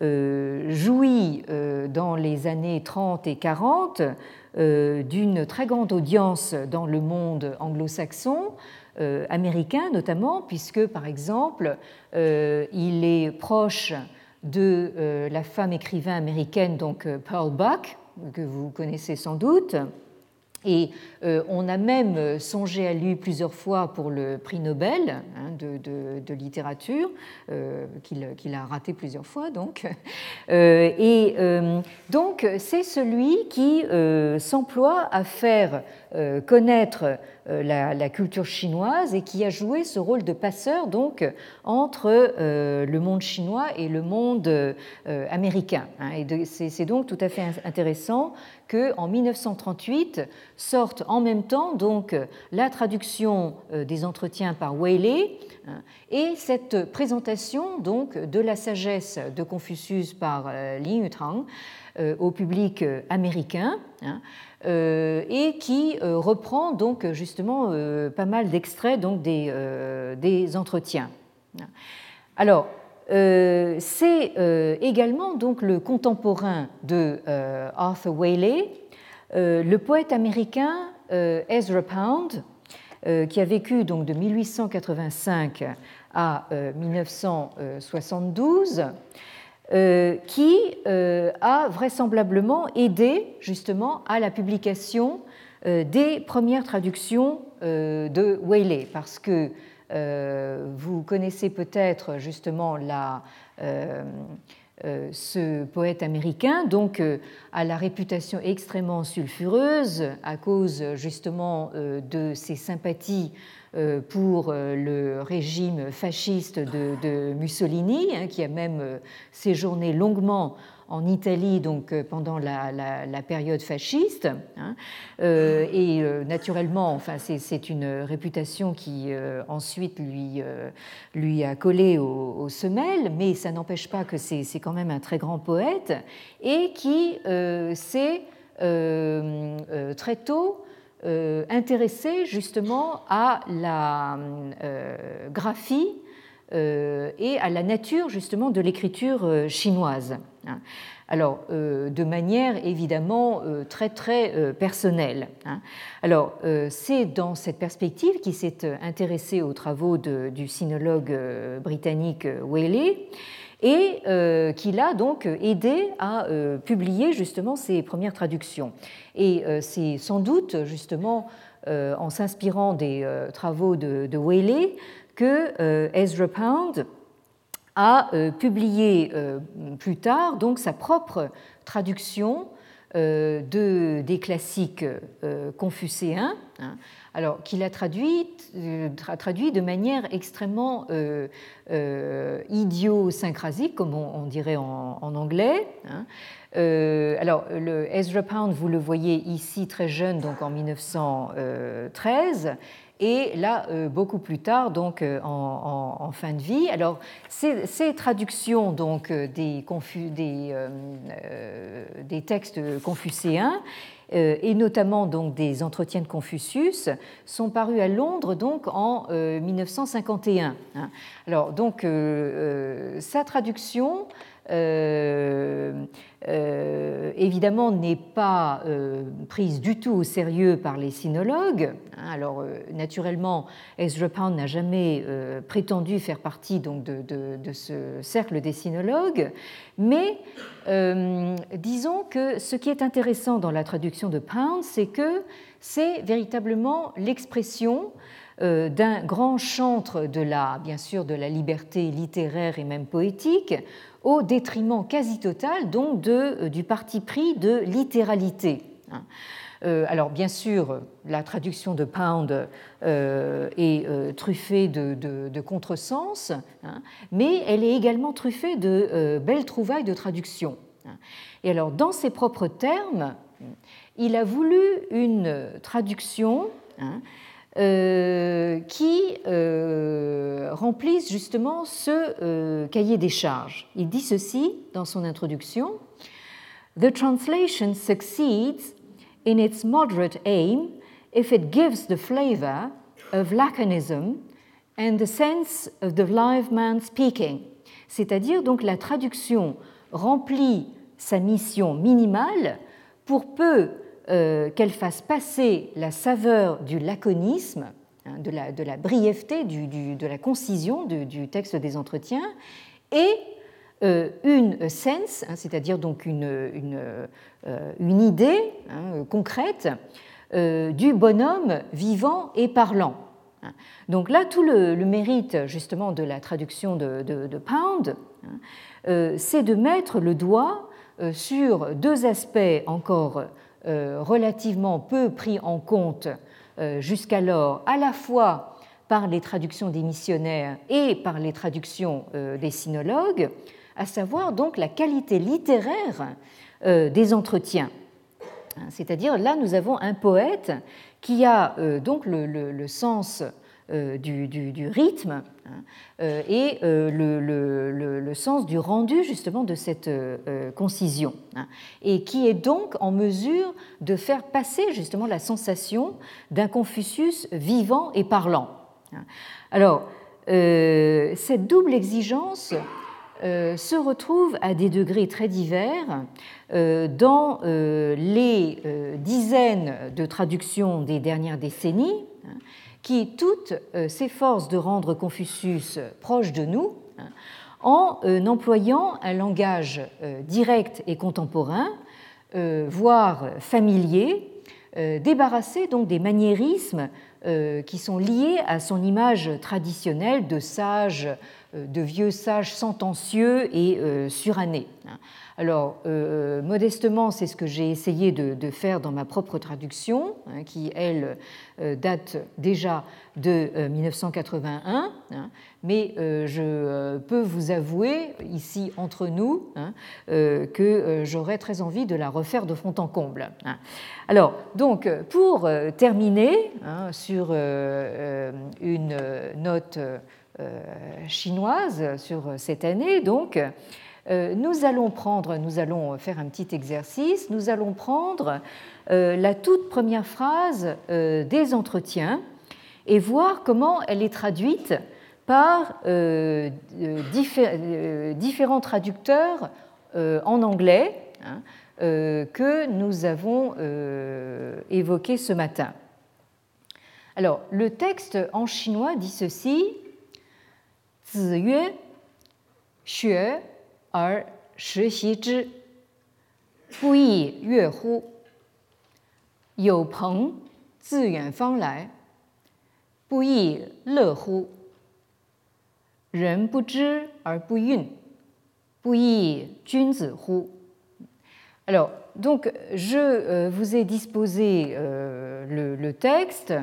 euh, jouit euh, dans les années 30 et 40 euh, d'une très grande audience dans le monde anglo-saxon, américain notamment, puisque par exemple il est proche de la femme écrivain américaine donc Pearl Buck, que vous connaissez sans doute, et euh, on a même songé à lui plusieurs fois pour le prix Nobel hein, de, littérature, euh, qu'il a raté plusieurs fois donc. Euh, et donc c'est celui qui s'emploie à faire connaître la, culture chinoise et qui a joué ce rôle de passeur donc entre le monde chinois et le monde américain. Hein. et c'est donc tout à fait intéressant qu'en 1938 sorte en même temps donc la traduction euh, des entretiens par Whaley hein, et cette présentation donc de la sagesse de Confucius par euh, Li Yutang euh, au public américain hein, et qui reprend donc justement pas mal d'extraits donc des, entretiens. Alors, c'est également donc le contemporain de Arthur Whaley, euh, le poète américain euh, Ezra Pound, euh, qui a vécu donc de 1885 à 1972, qui a vraisemblablement aidé justement à la publication des premières traductions de Whaley, parce que vous connaissez peut-être justement la euh, ce poète américain, donc euh, a la réputation extrêmement sulfureuse à cause justement euh, de ses sympathies pour le régime fasciste de, Mussolini, hein, qui a même séjourné longuement en Italie donc euh, pendant la, période fasciste. Hein. Euh, et euh, naturellement, enfin, c'est une réputation qui ensuite lui, lui a collé aux, semelles, mais ça n'empêche pas que c'est quand même un très grand poète et qui s'est très tôt intéressé justement à la graphie et à la nature justement de l'écriture chinoise. Hein. Alors, euh, de manière évidemment euh, très très euh, personnelle. Hein. Alors, c'est dans cette perspective qu'il s'est intéressé aux travaux du sinologue britannique Whaley et euh, qui l'a donc aidé à euh, publier justement ses premières traductions. Et euh, c'est sans doute justement en s'inspirant des travaux de, de Whaley que Ezra Pound a publié plus tard donc sa propre traduction de, des classiques confucéens. Hein, alors qu'il a traduit, euh, traduit, de manière extrêmement euh, euh, idiosyncrasique, comme on, dirait en, anglais. Hein. alors, le Ezra Pound, vous le voyez ici très jeune, donc en 1913, et là, beaucoup plus tard, donc en, fin de vie. Alors, ces, traductions donc, des, des, des textes confucéens, euh, et notamment donc des entretiens de Confucius, sont parus à Londres donc en 1951. Euh, hein. Alors donc euh, sa traduction euh, euh, évidemment n'est pas euh, prise du tout au sérieux par les sinologues. Hein. Alors naturellement, Ezra Pound n'a jamais prétendu faire partie donc de, ce cercle des sinologues, mais disons que ce qui est intéressant dans la traduction de Pound, c'est que c'est véritablement l'expression d'un grand chantre de la, bien sûr, de la liberté littéraire et même poétique, au détriment quasi total donc de, euh, du parti pris de littéralité. Hein. Euh, alors bien sûr, la traduction de Pound euh, est truffée de, de, contresens, hein, mais elle est également truffée de belles trouvailles de traduction. Hein. Et alors, dans ses propres termes, il a voulu une traduction euh, qui euh, remplissent justement ce euh, cahier des charges. Il dit ceci dans son introduction The translation succeeds in its moderate aim if it gives the flavor of laconism and the sense of the live man speaking. C'est-à-dire donc la traduction remplit sa mission minimale pour peu euh, qu'elle fasse passer la saveur du laconisme, hein, de, la, brièveté, de la concision du, texte des entretiens, et euh, une sense, hein, c'est-à-dire donc une, euh, idée hein, concrète du bonhomme vivant et parlant. Donc là, tout le, mérite justement de la traduction de, de, Pound, c'est de mettre le doigt sur deux aspects encore relativement peu pris en compte euh, jusqu'alors, à la fois par les traductions des missionnaires et par les traductions euh, des sinologues, à savoir donc la qualité littéraire des entretiens. C'est-à-dire là, nous avons un poète qui a donc le sens euh, du, rythme hein, euh, et euh, le, sens du rendu justement de cette concision, hein, et qui est donc en mesure de faire passer justement la sensation d'un Confucius vivant et parlant. Hein. Alors, cette double exigence se retrouve à des degrés très divers dans les dizaines de traductions des dernières décennies qui toutes euh, s'efforcent de rendre Confucius proche de nous hein, en euh, employant un langage euh, direct et contemporain, voire familier, débarrassé donc des maniérismes qui sont liés à son image traditionnelle de sage, de vieux sage sentencieux et suranné. Alors, euh, modestement, c'est ce que j'ai essayé de, faire dans ma propre traduction, hein, qui, elle, euh, date déjà de 1981, euh, hein, mais je peux vous avouer, ici entre nous, hein, que j'aurais très envie de la refaire de fond en comble. Alors, donc, pour terminer sur une note chinoise sur cette année, donc, euh, nous allons prendre, nous allons faire un petit exercice, nous allons prendre euh, la toute première phrase euh, des entretiens et voir comment elle est traduite par différents traducteurs en anglais hein, que nous avons évoqués ce matin. Alors, le texte en chinois dit ceci 而时习之，不亦乐乎？有朋自远方来，不亦乐乎？人不知而不愠，不亦君子乎？Alors, donc, je vous ai disposé le, le texte.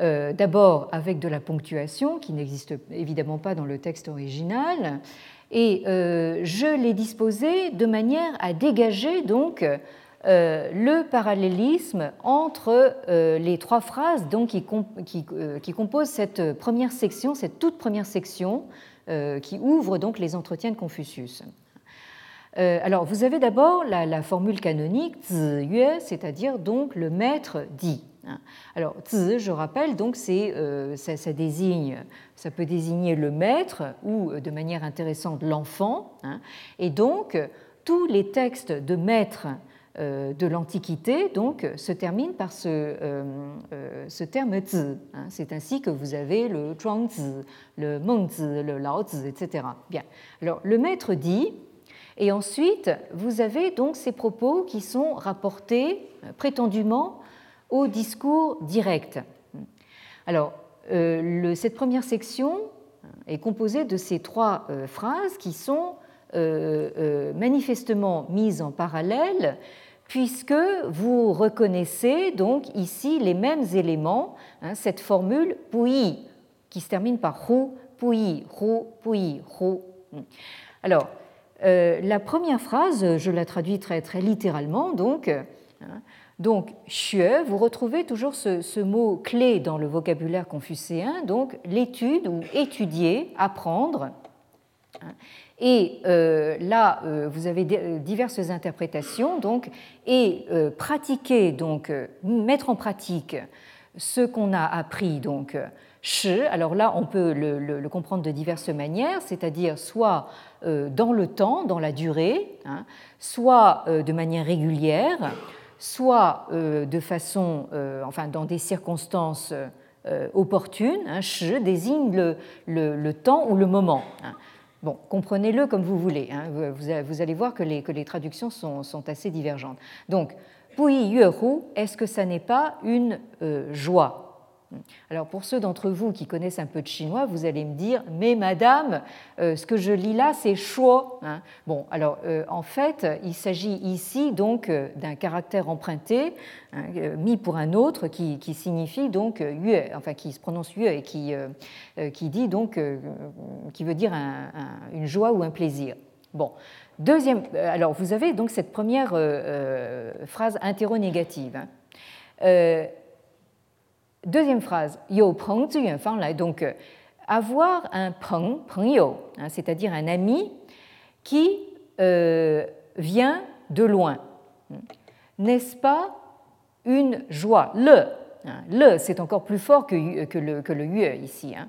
Euh, d'abord avec de la ponctuation qui n'existe évidemment pas dans le texte original, et euh, je l'ai disposé de manière à dégager donc euh, le parallélisme entre les trois phrases donc, qui, composent cette première section, cette toute première section qui ouvre donc les entretiens de Confucius. alors, vous avez d'abord la, formule canonique c'est-à-dire donc le maître dit. Hein. Alors, zi, je rappelle, donc euh, ça, désigne, ça peut désigner le maître ou, euh, de manière intéressante, l'enfant. Hein. Et donc, tous les textes de maître euh, de l'Antiquité donc, se terminent par ce, ce terme zi. Hein. C'est ainsi que vous avez le Zhuangzi, le Mengzi, le Laozi, etc. Bien. Alors, le maître dit, et ensuite, vous avez donc ces propos qui sont rapportés prétendument au discours direct. Alors, euh, cette première section est composée de ces trois euh, phrases qui sont euh, manifestement mises en parallèle puisque vous reconnaissez donc ici les mêmes éléments, hein, cette formule pui qui se termine par hu, pui, hu, pui, hu. Alors, la première phrase, je la traduis très, très littéralement, donc, hein, donc, xue, vous retrouvez toujours ce, mot clé dans le vocabulaire confucéen, donc l'étude ou étudier, apprendre. Et euh, là, euh, vous avez euh, diverses interprétations, donc, et pratiquer, donc, mettre en pratique ce qu'on a appris, donc, shi. Alors là, on peut le, comprendre de diverses manières, c'est-à-dire soit dans le temps, dans la durée, hein, soit de manière régulière, soit euh, de façon, euh, enfin dans des circonstances euh, opportunes, hein, je désigne le, temps ou le moment. Hein. Bon, comprenez-le comme vous voulez. Hein. vous, allez voir que les, que les traductions sont, sont, assez divergentes. Donc, Pui Yuehu, est-ce que ça n'est pas une joie? Alors pour ceux d'entre vous qui connaissent un peu de chinois, vous allez me dire, mais madame, euh, ce que je lis là, c'est shuo. Hein. bon, alors euh, en fait, il s'agit ici donc euh, d'un caractère emprunté, hein, mis pour un autre, qui, signifie donc yue, enfin qui se prononce yue et qui, qui dit donc, qui veut dire une joie ou un plaisir. Bon, deuxième, alors vous avez donc cette première phrase interro-négative. Hein. Deuxième phrase, yo peng donc euh, avoir un peng, pengyo, hein, c'est-à-dire un ami qui euh, vient de loin. N'est-ce pas une joie? Le, hein, le c'est encore plus fort que, que, le, que le yue ici. Hein.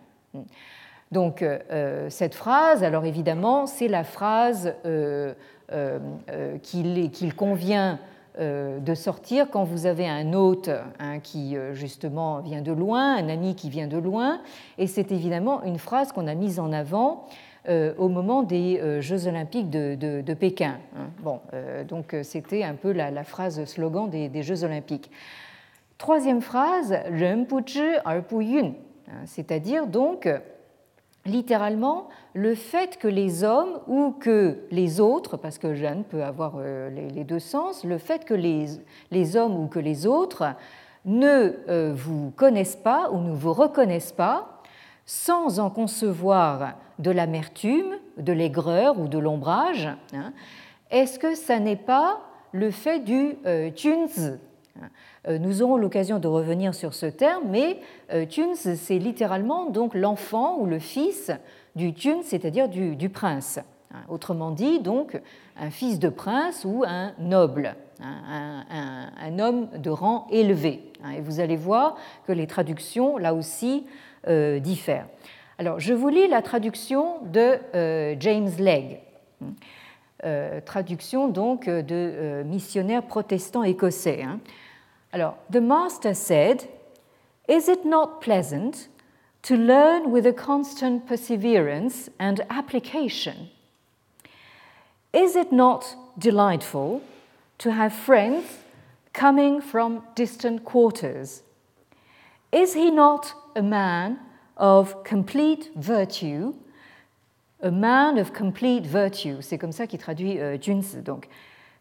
Donc euh, cette phrase, alors évidemment, c'est la phrase qu'il convient euh, de sortir quand vous avez un hôte hein, qui euh, justement vient de loin, un ami qui vient de loin, et c'est évidemment une phrase qu'on a mise en avant euh, au moment des Jeux olympiques de, Pékin. Hein. Bon, donc c'était un peu la, phrase slogan des, Jeux olympiques. Troisième phrase, Ren hein, c'est-à-dire donc littéralement le fait que les hommes ou que les autres, parce que Jeanne peut avoir euh, les deux sens, le fait que les, hommes ou que les autres ne euh, vous connaissent pas ou ne vous reconnaissent pas sans en concevoir de l'amertume, de l'aigreur ou de l'ombrage, hein, est-ce que ça n'est pas le fait du euh, euh, nous aurons l'occasion de revenir sur ce terme, mais euh, Tuns, c'est littéralement donc l'enfant ou le fils du Tuns, c'est-à-dire du, prince. Hein, autrement dit, donc, un fils de prince ou un noble, hein, un, homme de rang élevé. Hein, et vous allez voir que les traductions, là aussi, euh, diffèrent. Alors, je vous lis la traduction de James Legge, traduction donc de missionnaire protestant écossais. Alors, the master said, Is it not pleasant to learn with a constant perseverance and application Is it not delightful to have friends coming from distant quarters? Is he not a man of complete virtue? A man of complete virtue, c'est comme ça qu'il traduit euh, Junzi, donc,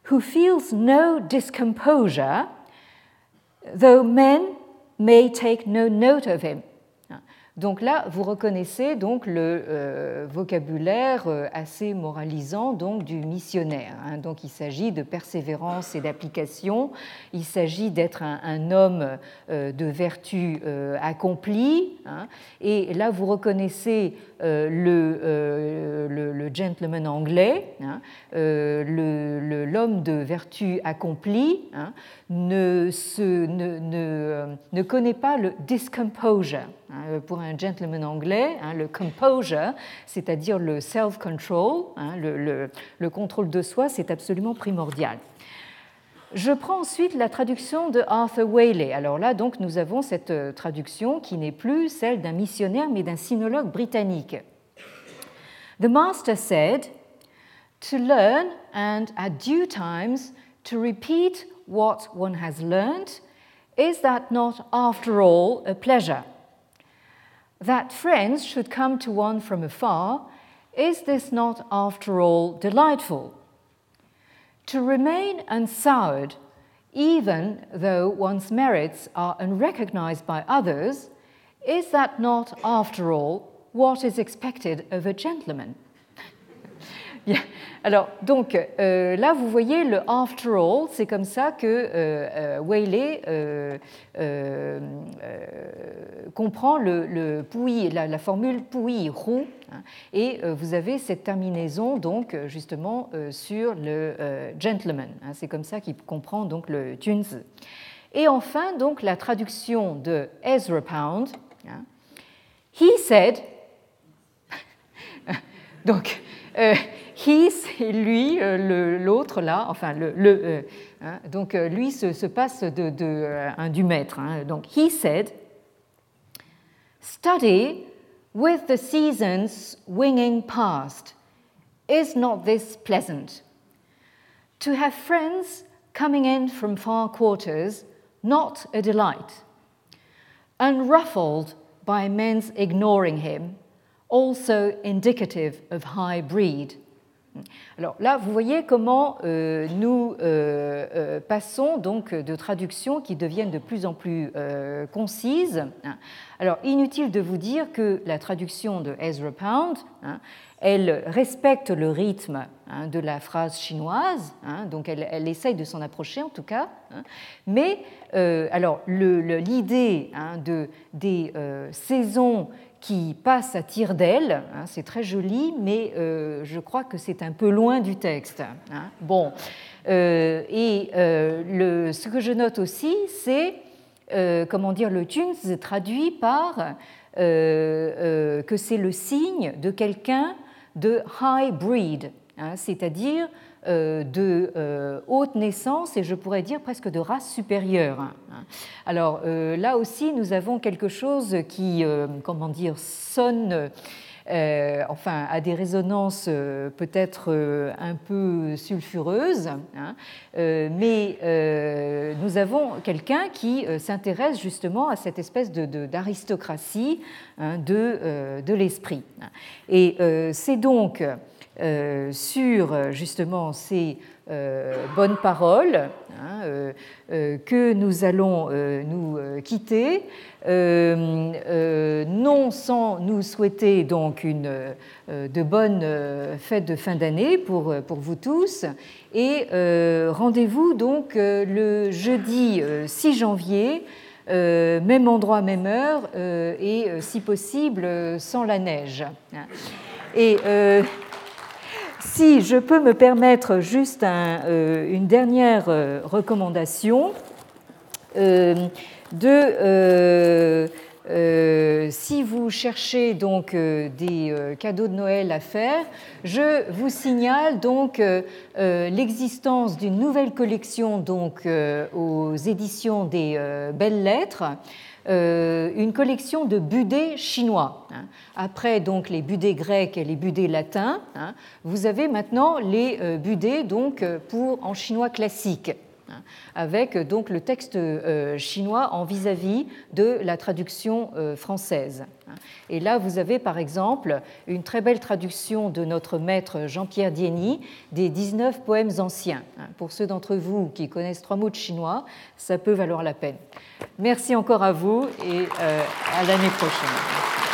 who feels no discomposure, though men may take no note of him. Donc là, vous reconnaissez donc le euh, vocabulaire euh, assez moralisant donc du missionnaire. Hein. Donc il s'agit de persévérance et d'application. Il s'agit d'être un, homme euh, de vertu accomplie. Hein. Et là, vous reconnaissez le, le, gentleman anglais, hein. l'homme de vertu accomplie, ne, ne, connaît pas le discomposure. Hein, pour un gentleman anglais, hein, le composure, c'est-à-dire le self-control, hein, le, contrôle de soi, c'est absolument primordial. Je prends ensuite la traduction de Arthur Waley. Alors là, donc, nous avons cette euh, traduction qui n'est plus celle d'un missionnaire, mais d'un sinologue britannique. The master said, To learn and at due times to repeat what one has learned, is that not after all a pleasure? that friends should come to one from afar, is this not, after all, delightful? To remain unsoured, even though one's merits are unrecognized by others, is that not, after all, what is expected of a gentleman? Alors, donc euh, là, vous voyez le after all, c'est comme ça que euh, euh Whaley euh, comprend le, la, formule pouilly roux, hein, et vous avez cette terminaison donc justement sur le gentleman. Hein, c'est comme ça qu'il comprend donc le tunes. Et enfin, donc la traduction de Ezra Pound. Hein, he said. donc he, c'est lui, euh, l'autre là, enfin le, le euh, hein, donc euh, lui se, se passe de, de euh, un du maître. Hein, donc he said, study with the seasons winging past. Is not this pleasant? To have friends coming in from far quarters, not a delight. Unruffled by men's ignoring him, also indicative of high breed. Alors là, vous voyez comment euh, nous euh, euh, passons donc de traductions qui deviennent de plus en plus concises. Alors inutile de vous dire que la traduction de Ezra Pound, hein, elle respecte le rythme hein, de la phrase chinoise, hein, donc elle, elle, essaye de s'en approcher en tout cas. mais alors l'idée de, des saisons qui passe à tire d'aile. Hein, c'est très joli, mais euh, je crois que c'est un peu loin du texte. Hein. Bon, euh, et euh, ce que je note aussi, c'est comment dire le tunes traduit par que c'est le signe de quelqu'un de high breed, hein, c'est-à-dire de euh, haute naissance et je pourrais dire presque de race supérieure. Alors euh, là aussi, nous avons quelque chose qui, comment dire, sonne. enfin, à des résonances peut-être un peu sulfureuses, hein, mais nous avons quelqu'un qui s'intéresse justement à cette espèce d'aristocratie de, hein, de, de l'esprit. Et c'est donc euh, sur justement ces euh, bonnes paroles hein, euh, que nous allons nous quitter, non sans nous souhaiter donc une, de bonnes fêtes de fin d'année pour, pour vous tous. Et rendez-vous donc le jeudi 6 janvier. même endroit, même heure, et si possible sans la neige. Et si je peux me permettre juste euh, une dernière euh, recommandation, euh, si vous cherchez donc des cadeaux de Noël à faire, je vous signale donc l'existence d'une nouvelle collection donc aux éditions des Belles Lettres une collection de budets chinois. Hein. Après donc les budets grecs et les budets latins, hein, vous avez maintenant les budets donc pour en chinois classique. Hein, avec donc le texte euh, chinois en vis-à-vis de la traduction euh, française. Et là, vous avez par exemple une très belle traduction de notre maître Jean-Pierre Dieny des 19 poèmes anciens. Hein, pour ceux d'entre vous qui connaissent trois mots de chinois, ça peut valoir la peine. Merci encore à vous et euh, à l'année prochaine.